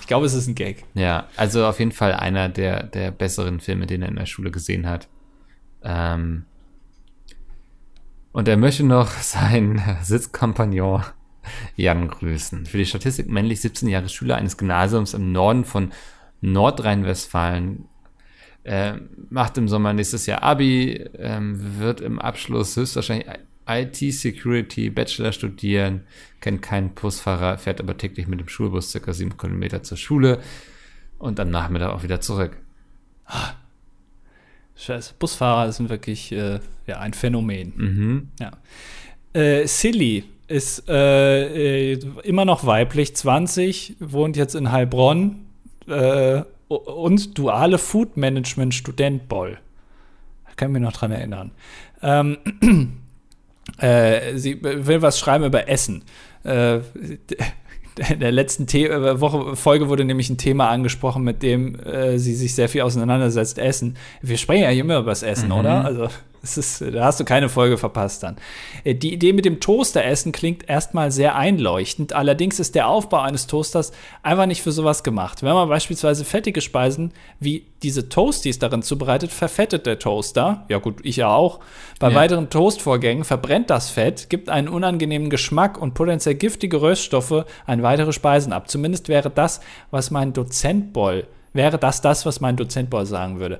ich glaube, es ist ein Gag. Ja, also auf jeden Fall einer der, der besseren Filme, den er in der Schule gesehen hat. Ähm und er möchte noch (laughs) seinen Sitzkompagnon Jan grüßen. Für die Statistik männlich 17 Jahre Schüler eines Gymnasiums im Norden von Nordrhein-Westfalen äh, macht im Sommer nächstes Jahr Abi, ähm, wird im Abschluss höchstwahrscheinlich IT-Security, Bachelor studieren, kennt keinen Busfahrer, fährt aber täglich mit dem Schulbus circa sieben Kilometer zur Schule und am Nachmittag auch wieder zurück. Scheiße, Busfahrer sind wirklich äh, ja, ein Phänomen. Mhm. Ja. Äh, Silly ist äh, äh immer noch weiblich, 20, wohnt jetzt in Heilbronn, äh, und duale Food Management Student Boll. Da kann ich mich noch dran erinnern. Ähm, (clears throat) äh, sie will was schreiben über Essen. Äh, in (laughs) der letzten The äh, Woche Folge wurde nämlich ein Thema angesprochen, mit dem äh, sie sich sehr viel auseinandersetzt, Essen. Wir sprechen ja immer über das Essen, mhm. oder? Also ist, da hast du keine Folge verpasst dann. Äh, die Idee mit dem Toasteressen klingt erstmal sehr einleuchtend. Allerdings ist der Aufbau eines Toasters einfach nicht für sowas gemacht. Wenn man beispielsweise fettige Speisen wie diese Toasties darin zubereitet, verfettet der Toaster. Ja gut, ich ja auch. Bei ja. weiteren Toastvorgängen verbrennt das Fett, gibt einen unangenehmen Geschmack und potenziell giftige Röststoffe an weitere Speisen ab. Zumindest wäre das, was mein Dozent Boll wäre das das, was mein Dozent Boll sagen würde.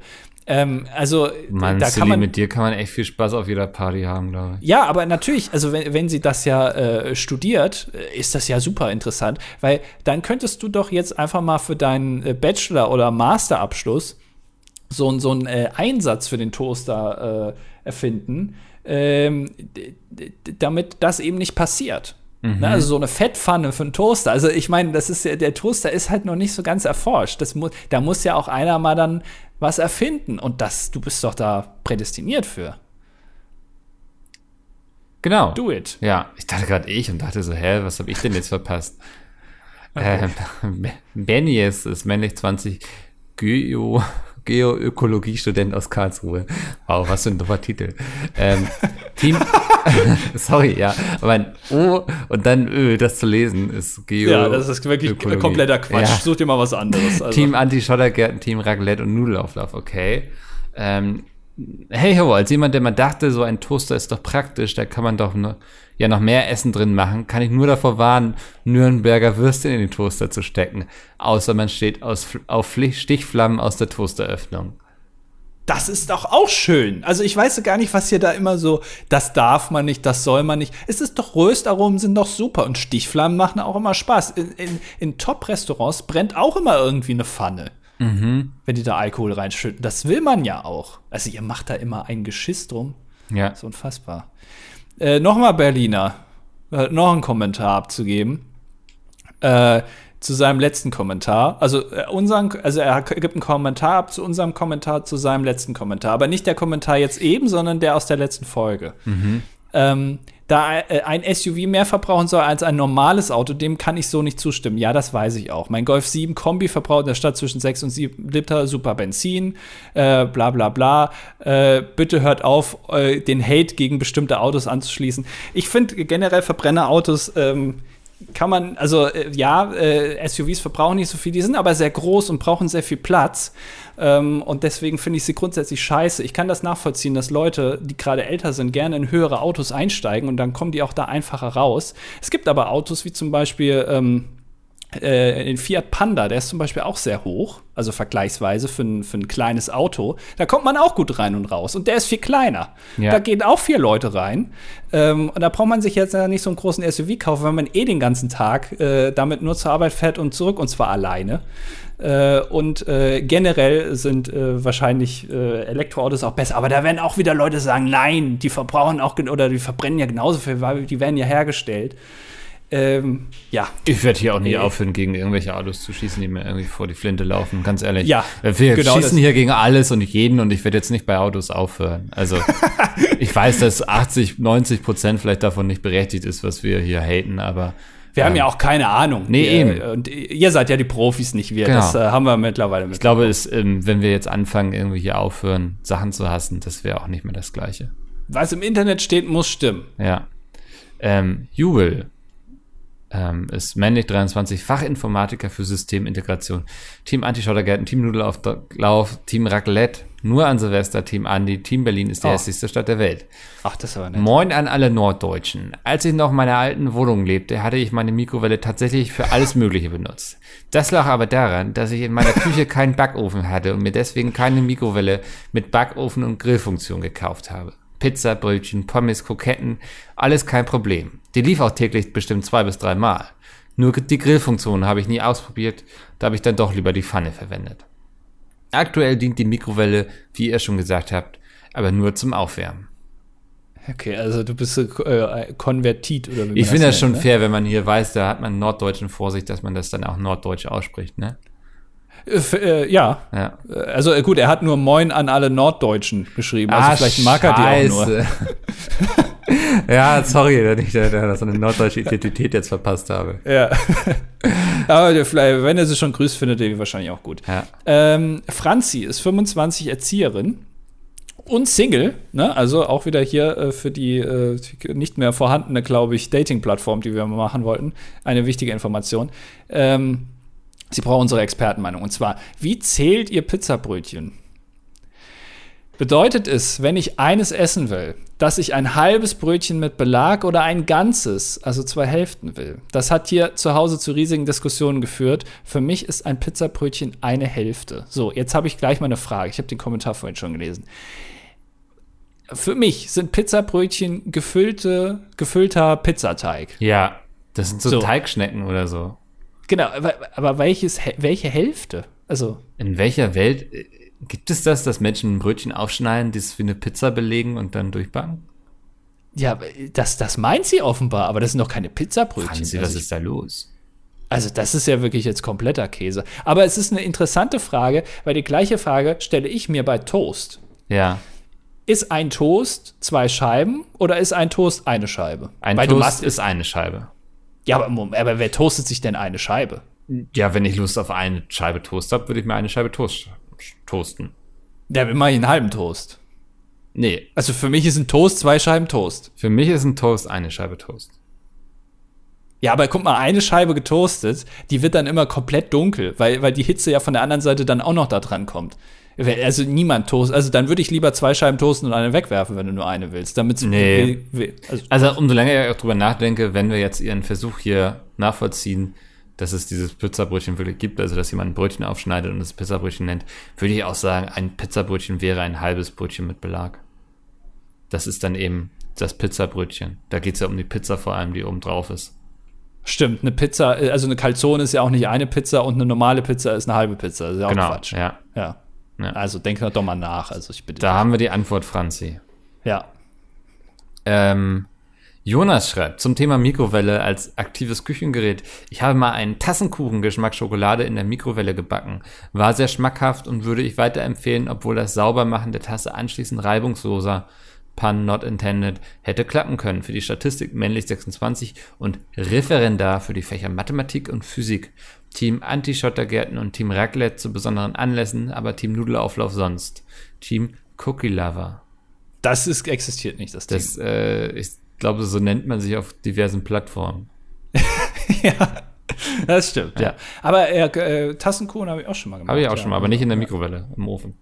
Ähm, also Mann, da kann man mit dir kann man echt viel Spaß auf jeder Party haben, glaube ich. Ja, aber natürlich, also wenn, wenn sie das ja äh, studiert, äh, ist das ja super interessant, weil dann könntest du doch jetzt einfach mal für deinen äh, Bachelor- oder Masterabschluss so, so einen äh, Einsatz für den Toaster äh, erfinden, ähm, damit das eben nicht passiert. Mhm. Ne, also so eine Fettpfanne für einen Toaster. Also ich meine, das ist ja, der Toaster ist halt noch nicht so ganz erforscht. Das mu da muss ja auch einer mal dann was erfinden. Und das, du bist doch da prädestiniert für. Genau. Do it. Ja, ich dachte gerade ich und dachte so, hä, was habe ich denn jetzt verpasst? (laughs) Okay. Ähm, (laughs) Benny ist, ist männlich 20, Geo, Geoökologie-Student aus Karlsruhe. Wow, was für ein dummer Titel. Ähm, Team, (laughs) sorry, ja, aber ein O und dann Ö, das zu lesen, ist Geo. Ja, das ist wirklich Ökologie. kompletter Quatsch. Ja. Such dir mal was anderes. Also. Team Anti-Schottergärten, Team Raclette und Nudelauflauf, okay. Ähm, hey ho, als jemand, der mal dachte, so ein Toaster ist doch praktisch, da kann man doch nur, ja noch mehr Essen drin machen, kann ich nur davor warnen, Nürnberger Würstchen in den Toaster zu stecken. Außer man steht aus, auf Stichflammen aus der Toasteröffnung. Das ist doch auch schön. Also ich weiß gar nicht, was hier da immer so, das darf man nicht, das soll man nicht. Es ist doch, Röstaromen sind doch super und Stichflammen machen auch immer Spaß. In, in, in Top-Restaurants brennt auch immer irgendwie eine Pfanne. Mhm. Wenn die da Alkohol reinschütten. Das will man ja auch. Also ihr macht da immer ein Geschiss drum. Ja. Das ist unfassbar. Äh, Nochmal Berliner. Äh, noch einen Kommentar abzugeben. Äh, zu seinem letzten Kommentar. Also, äh, unseren, also er gibt einen Kommentar ab zu unserem Kommentar, zu seinem letzten Kommentar. Aber nicht der Kommentar jetzt eben, sondern der aus der letzten Folge. Mhm. Ähm, da äh, ein SUV mehr verbrauchen soll als ein normales Auto, dem kann ich so nicht zustimmen. Ja, das weiß ich auch. Mein Golf 7 Kombi verbraucht in der Stadt zwischen 6 und 7 Liter, super Benzin, äh, bla bla bla. Äh, bitte hört auf, äh, den Hate gegen bestimmte Autos anzuschließen. Ich finde generell Verbrennerautos ähm, kann man, also äh, ja, äh, SUVs verbrauchen nicht so viel, die sind aber sehr groß und brauchen sehr viel Platz. Ähm, und deswegen finde ich sie grundsätzlich scheiße. Ich kann das nachvollziehen, dass Leute, die gerade älter sind, gerne in höhere Autos einsteigen und dann kommen die auch da einfacher raus. Es gibt aber Autos wie zum Beispiel ähm, äh, den Fiat Panda, der ist zum Beispiel auch sehr hoch, also vergleichsweise für ein, für ein kleines Auto. Da kommt man auch gut rein und raus. Und der ist viel kleiner. Ja. Da gehen auch vier Leute rein. Ähm, und da braucht man sich jetzt nicht so einen großen SUV kaufen, wenn man eh den ganzen Tag äh, damit nur zur Arbeit fährt und zurück und zwar alleine. Äh, und äh, generell sind äh, wahrscheinlich äh, Elektroautos auch besser. Aber da werden auch wieder Leute sagen, nein, die verbrauchen auch oder die verbrennen ja genauso viel, weil die werden ja hergestellt. Ähm, ja, Ich werde hier auch nie aufhören, gegen irgendwelche Autos zu schießen, die mir irgendwie vor die Flinte laufen, ganz ehrlich. Ja, Wir genau schießen hier gegen alles und jeden und ich werde jetzt nicht bei Autos aufhören. Also, (laughs) ich weiß, dass 80, 90 Prozent vielleicht davon nicht berechtigt ist, was wir hier haten, aber wir haben ja auch keine Ahnung. Nee, wir, eben. Und ihr seid ja die Profis, nicht wir. Genau. Das äh, haben wir mittlerweile mit. ich glaube, es, ähm, wenn wir jetzt anfangen, irgendwie hier aufhören, Sachen zu hassen, das wäre auch nicht mehr das Gleiche. Was im Internet steht, muss stimmen. Ja. Ähm, Jubel ähm, ist männlich 23, Fachinformatiker für Systemintegration. Team Antischottergärten, Team Nudelauflauf, Team Raclette, nur an Silvester, Team Andi, Team Berlin ist die Oh. hässlichste Stadt der Welt. Ach, das aber nett. Moin an alle Norddeutschen. Als ich noch in meiner alten Wohnung lebte, hatte ich meine Mikrowelle tatsächlich für alles Mögliche benutzt. Das lag aber daran, dass ich in meiner (laughs) Küche keinen Backofen hatte und mir deswegen keine Mikrowelle mit Backofen und Grillfunktion gekauft habe. Pizza, Brötchen, Pommes, Kroketten, alles kein Problem. Die lief auch täglich bestimmt zwei bis drei Mal. Nur die Grillfunktion habe ich nie ausprobiert, da habe ich dann doch lieber die Pfanne verwendet. Aktuell dient die Mikrowelle, wie ihr schon gesagt habt, aber nur zum Aufwärmen. Okay, also du bist äh, konvertit oder wie Ich finde das nennt, schon ne? fair, wenn man hier weiß, da hat man Norddeutschen vor sich, dass man das dann auch Norddeutsch ausspricht, ne? Äh, äh, ja. Ja. Äh, Also äh, gut, er hat nur Moin an alle Norddeutschen geschrieben. Also vielleicht mag er die auch nur. Ah, (laughs) Scheiße. ja, sorry, dass ich da, so eine norddeutsche Identität jetzt verpasst habe. Ja. (laughs) Aber der, vielleicht, wenn er sie schon grüßt, findet er die wahrscheinlich auch gut. Ja. Ähm, Franzi ist 25 Erzieherin und Single, ne? Also auch wieder hier äh, für die äh, nicht mehr vorhandene, glaube ich, Dating-Plattform, die wir machen wollten, eine wichtige Information. Ähm, sie braucht unsere Expertenmeinung. Und zwar, wie zählt ihr Pizzabrötchen? Bedeutet es, wenn ich eines essen will, dass ich ein halbes Brötchen mit Belag oder ein ganzes, also zwei Hälften will? Das hat hier zu Hause zu riesigen Diskussionen geführt. Für mich ist ein Pizzabrötchen eine Hälfte. So, jetzt habe ich gleich mal eine Frage. Ich habe den Kommentar vorhin schon gelesen. Für mich sind Pizzabrötchen gefüllte, gefüllter Pizzateig. Ja, das sind so, So. Teigschnecken oder so. Genau, aber, aber welches, welche Hälfte? Also, In welcher Welt äh, gibt es das, dass Menschen ein Brötchen aufschneiden, das wie eine Pizza belegen und dann durchbacken? ja, das, das meint sie offenbar, aber das sind doch keine Pizzabrötchen. Franzi, Also was ich- ist da los? Also das ist ja wirklich jetzt kompletter Käse. Aber es ist eine interessante Frage, weil die gleiche Frage stelle ich mir bei Toast. Ja, Ist ein Toast zwei Scheiben oder ist ein Toast eine Scheibe? ein weil du Toast machst, ist eine Scheibe. Ja, aber, Moment, aber wer toastet sich denn eine Scheibe? Ja, wenn ich Lust auf eine Scheibe Toast habe, würde ich mir eine Scheibe Toast toasten. Ja, machen einen halben Toast. Nee, Also für mich ist ein Toast zwei Scheiben Toast. für mich ist ein Toast eine Scheibe Toast. Ja, aber guck mal, eine Scheibe getoastet, die wird dann immer komplett dunkel, weil, weil die Hitze ja von der anderen Seite dann auch noch da dran kommt. Also niemand toast. Also dann würde ich lieber zwei Scheiben toasten und eine wegwerfen, wenn du nur eine willst. Damit Nee. also, Also umso länger ich auch drüber nachdenke, wenn wir jetzt ihren Versuch hier nachvollziehen, dass es dieses Pizzabrötchen wirklich gibt, also dass jemand ein Brötchen aufschneidet und es Pizzabrötchen nennt, würde ich auch sagen, ein Pizzabrötchen wäre ein halbes Brötchen mit Belag. Das ist dann eben das Pizzabrötchen. Da geht es ja um die Pizza vor allem, die oben drauf ist. Stimmt, eine Pizza, also eine Calzone ist ja auch nicht eine Pizza und eine normale Pizza ist eine halbe Pizza. Das ist ja auch genau, Quatsch. ja. Ja. Ja. Also denk doch mal nach. Also ich bitte. Da haben wir die Antwort, Franzi. Ja. Ähm, Jonas schreibt zum Thema Mikrowelle als aktives Küchengerät. Ich habe mal einen Tassenkuchen-Geschmack Schokolade in der Mikrowelle gebacken. War sehr schmackhaft und würde ich weiterempfehlen, obwohl das Saubermachen der Tasse anschließend reibungsloser, pun not intended, hätte klappen können. Für die Statistik männlich 26 und Referendar für die Fächer Mathematik und Physik. Team Anti-Schottergärten und Team Raclette zu besonderen Anlässen, aber Team Nudelauflauf sonst. Team Cookie Lover. Das ist, existiert nicht, das, Das, äh, ich glaube, so nennt man sich auf diversen Plattformen. (laughs) Ja. Das stimmt, ja. Ja. Aber äh, äh, Tassenkuchen habe ich auch schon mal gemacht. Habe ich auch ja. schon mal, aber nicht in der Mikrowelle, im Ofen.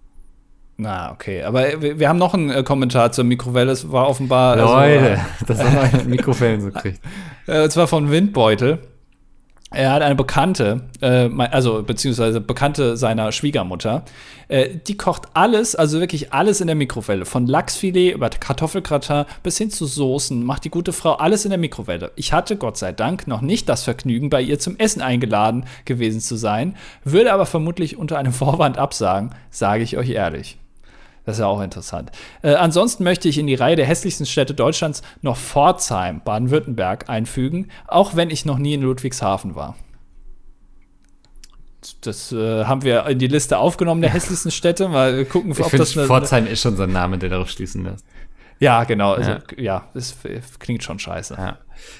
Na, okay. Aber wir, wir haben noch einen äh, Kommentar zur Mikrowelle. Es war offenbar. also, Leute, das haben wir mit Mikrowellen so kriegt. Äh, und zwar von Windbeutel. Er hat eine Bekannte, äh, also beziehungsweise Bekannte seiner Schwiegermutter, äh, die kocht alles, also wirklich alles in der Mikrowelle. Von Lachsfilet über Kartoffelgratin bis hin zu Soßen macht die gute Frau alles in der Mikrowelle. Ich hatte Gott sei Dank noch nicht das Vergnügen, bei ihr zum Essen eingeladen gewesen zu sein, würde aber vermutlich unter einem Vorwand absagen, sage ich euch ehrlich. Das ist ja auch interessant. Äh, ansonsten möchte ich in die Reihe der hässlichsten Städte Deutschlands noch Pforzheim, Baden-Württemberg, einfügen, auch wenn ich noch nie in Ludwigshafen war. Das äh, haben wir in die Liste aufgenommen der hässlichsten Städte. Mal gucken, ich ob find, das eine, Pforzheim ist schon so ein Name, der darauf schließen lässt. Ja, genau. Also, ja, ja das klingt schon scheiße. Ja.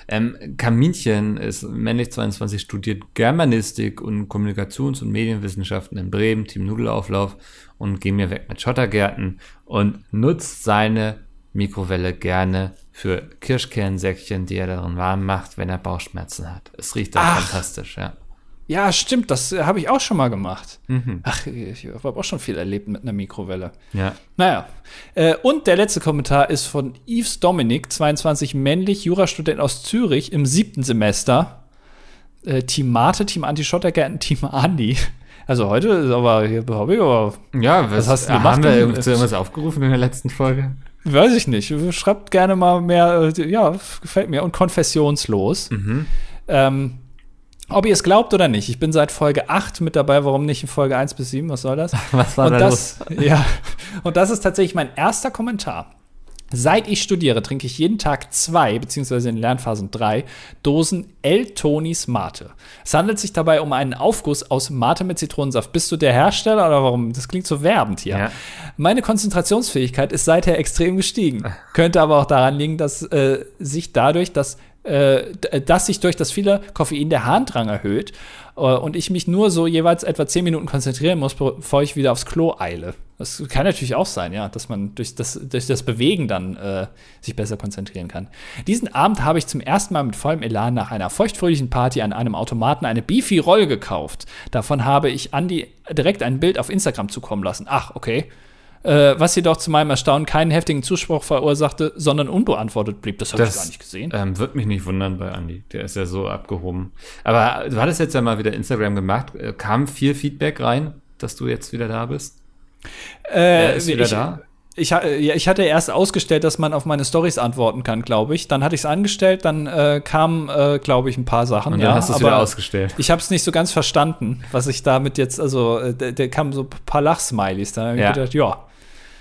Ähm, Kaminchen ist männlich 22, studiert Germanistik und Kommunikations- und Medienwissenschaften in Bremen, Team Nudelauflauf und geh mir weg mit Schottergärten und nutzt seine Mikrowelle gerne für Kirschkernsäckchen, die er darin warm macht, wenn er Bauchschmerzen hat. Es riecht dann fantastisch, ja. Ja, stimmt, das äh, habe ich auch schon mal gemacht. Mhm. Ach, ich habe auch schon viel erlebt mit einer Mikrowelle. Ja. Naja. Äh, und der letzte Kommentar ist von Yves Dominik, 22, männlich, Jurastudent aus Zürich im siebten Semester. Äh, Team Mate, Team Anti-Schottergärten, Team Andi. Also heute ist aber hier Hobby, aber. Ja, was, was hast du gemacht? Haben wir irgendwas aufgerufen in der letzten Folge? Weiß ich nicht. Schreibt gerne mal mehr. Ja, gefällt mir. Und konfessionslos. Mhm. Ähm, ob ihr es glaubt oder nicht, ich bin seit Folge 8 mit dabei, warum nicht in Folge 1 bis 7, was soll das? (laughs) Was war und da das, los? (laughs) Ja, und das ist tatsächlich mein erster Kommentar. Seit ich studiere, trinke ich jeden Tag zwei, beziehungsweise in Lernphasen drei, Dosen L-Tonis Mate. Es handelt sich dabei um einen Aufguss aus Mate mit Zitronensaft. Bist du der Hersteller oder warum? Das klingt so werbend hier. Ja. Meine Konzentrationsfähigkeit ist seither extrem gestiegen. Könnte aber auch daran liegen, dass äh, sich dadurch das äh, dass sich durch das viele Koffein der Harndrang erhöht äh, und ich mich nur so jeweils etwa 10 Minuten konzentrieren muss, bevor ich wieder aufs Klo eile. Das kann natürlich auch sein, ja, dass man durch das, durch das Bewegen dann äh, sich besser konzentrieren kann. Diesen Abend habe ich zum ersten Mal mit vollem Elan nach einer feuchtfröhlichen Party an einem Automaten eine Beefy-Roll gekauft. Davon habe ich Andy direkt ein Bild auf Instagram zukommen lassen. Ach, okay äh, was jedoch zu meinem Erstaunen keinen heftigen Zuspruch verursachte, sondern unbeantwortet blieb. Das habe ich gar nicht gesehen. Ähm, wird mich nicht wundern bei Andy. Der ist ja so abgehoben. Aber du hattest jetzt ja mal wieder Instagram gemacht. Äh, kam viel Feedback rein, dass du jetzt wieder da bist? Äh, er ist wieder ich, da? Ich, ich hatte erst ausgestellt, dass man auf meine Stories antworten kann, glaube ich. Dann hatte ich es angestellt, dann äh, kamen, äh, glaube ich, ein paar Sachen. Und dann ja, hast du es wieder ausgestellt. Ich habe es nicht so ganz verstanden, was ich damit jetzt, also, äh, der, kamen so ein paar Lachsmilies. Da habe ich ja. gedacht, ja,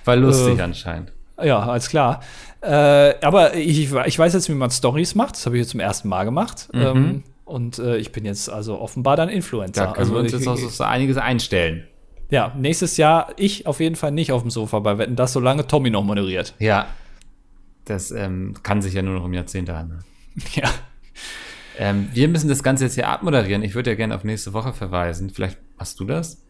war lustig äh, anscheinend. Ja, alles klar. Äh, aber ich, ich weiß jetzt, wie man Stories macht. Das habe ich jetzt zum ersten Mal gemacht. Mhm. Ähm, und äh, ich bin jetzt also offenbar dann Influencer. Da können also, wir uns jetzt auch so einiges einstellen. Ja, nächstes Jahr ich auf jeden Fall nicht auf dem Sofa bei Wetten, das solange Tommy noch moderiert. Ja. Das ähm, kann sich ja nur noch um Jahrzehnte handeln. (laughs) Ja. Ähm, wir müssen das Ganze jetzt hier abmoderieren. Ich würde ja gerne auf nächste Woche verweisen. Vielleicht machst du das?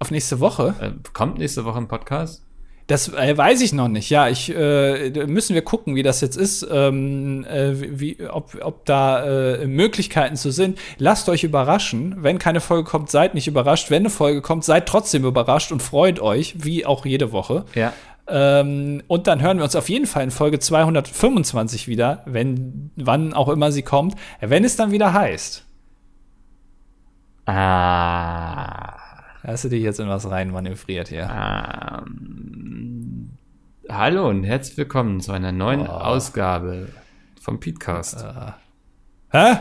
Auf nächste Woche? Äh, kommt nächste Woche ein Podcast? Das äh, weiß ich noch nicht. Ja, ich äh, müssen wir gucken, wie das jetzt ist, ähm, äh, wie, ob, ob da äh, Möglichkeiten zu sind. Lasst euch überraschen. Wenn keine Folge kommt, seid nicht überrascht. Wenn eine Folge kommt, seid trotzdem überrascht und freut euch, wie auch jede Woche. Ja. Ähm, und dann hören wir uns auf jeden Fall in Folge 225 wieder, wenn wann auch immer sie kommt, wenn es dann wieder heißt. Ah. Hast du dich jetzt in was rein manövriert hier? Ähm, hallo und herzlich willkommen zu einer neuen oh. Ausgabe vom Podcast. Uh. Hä?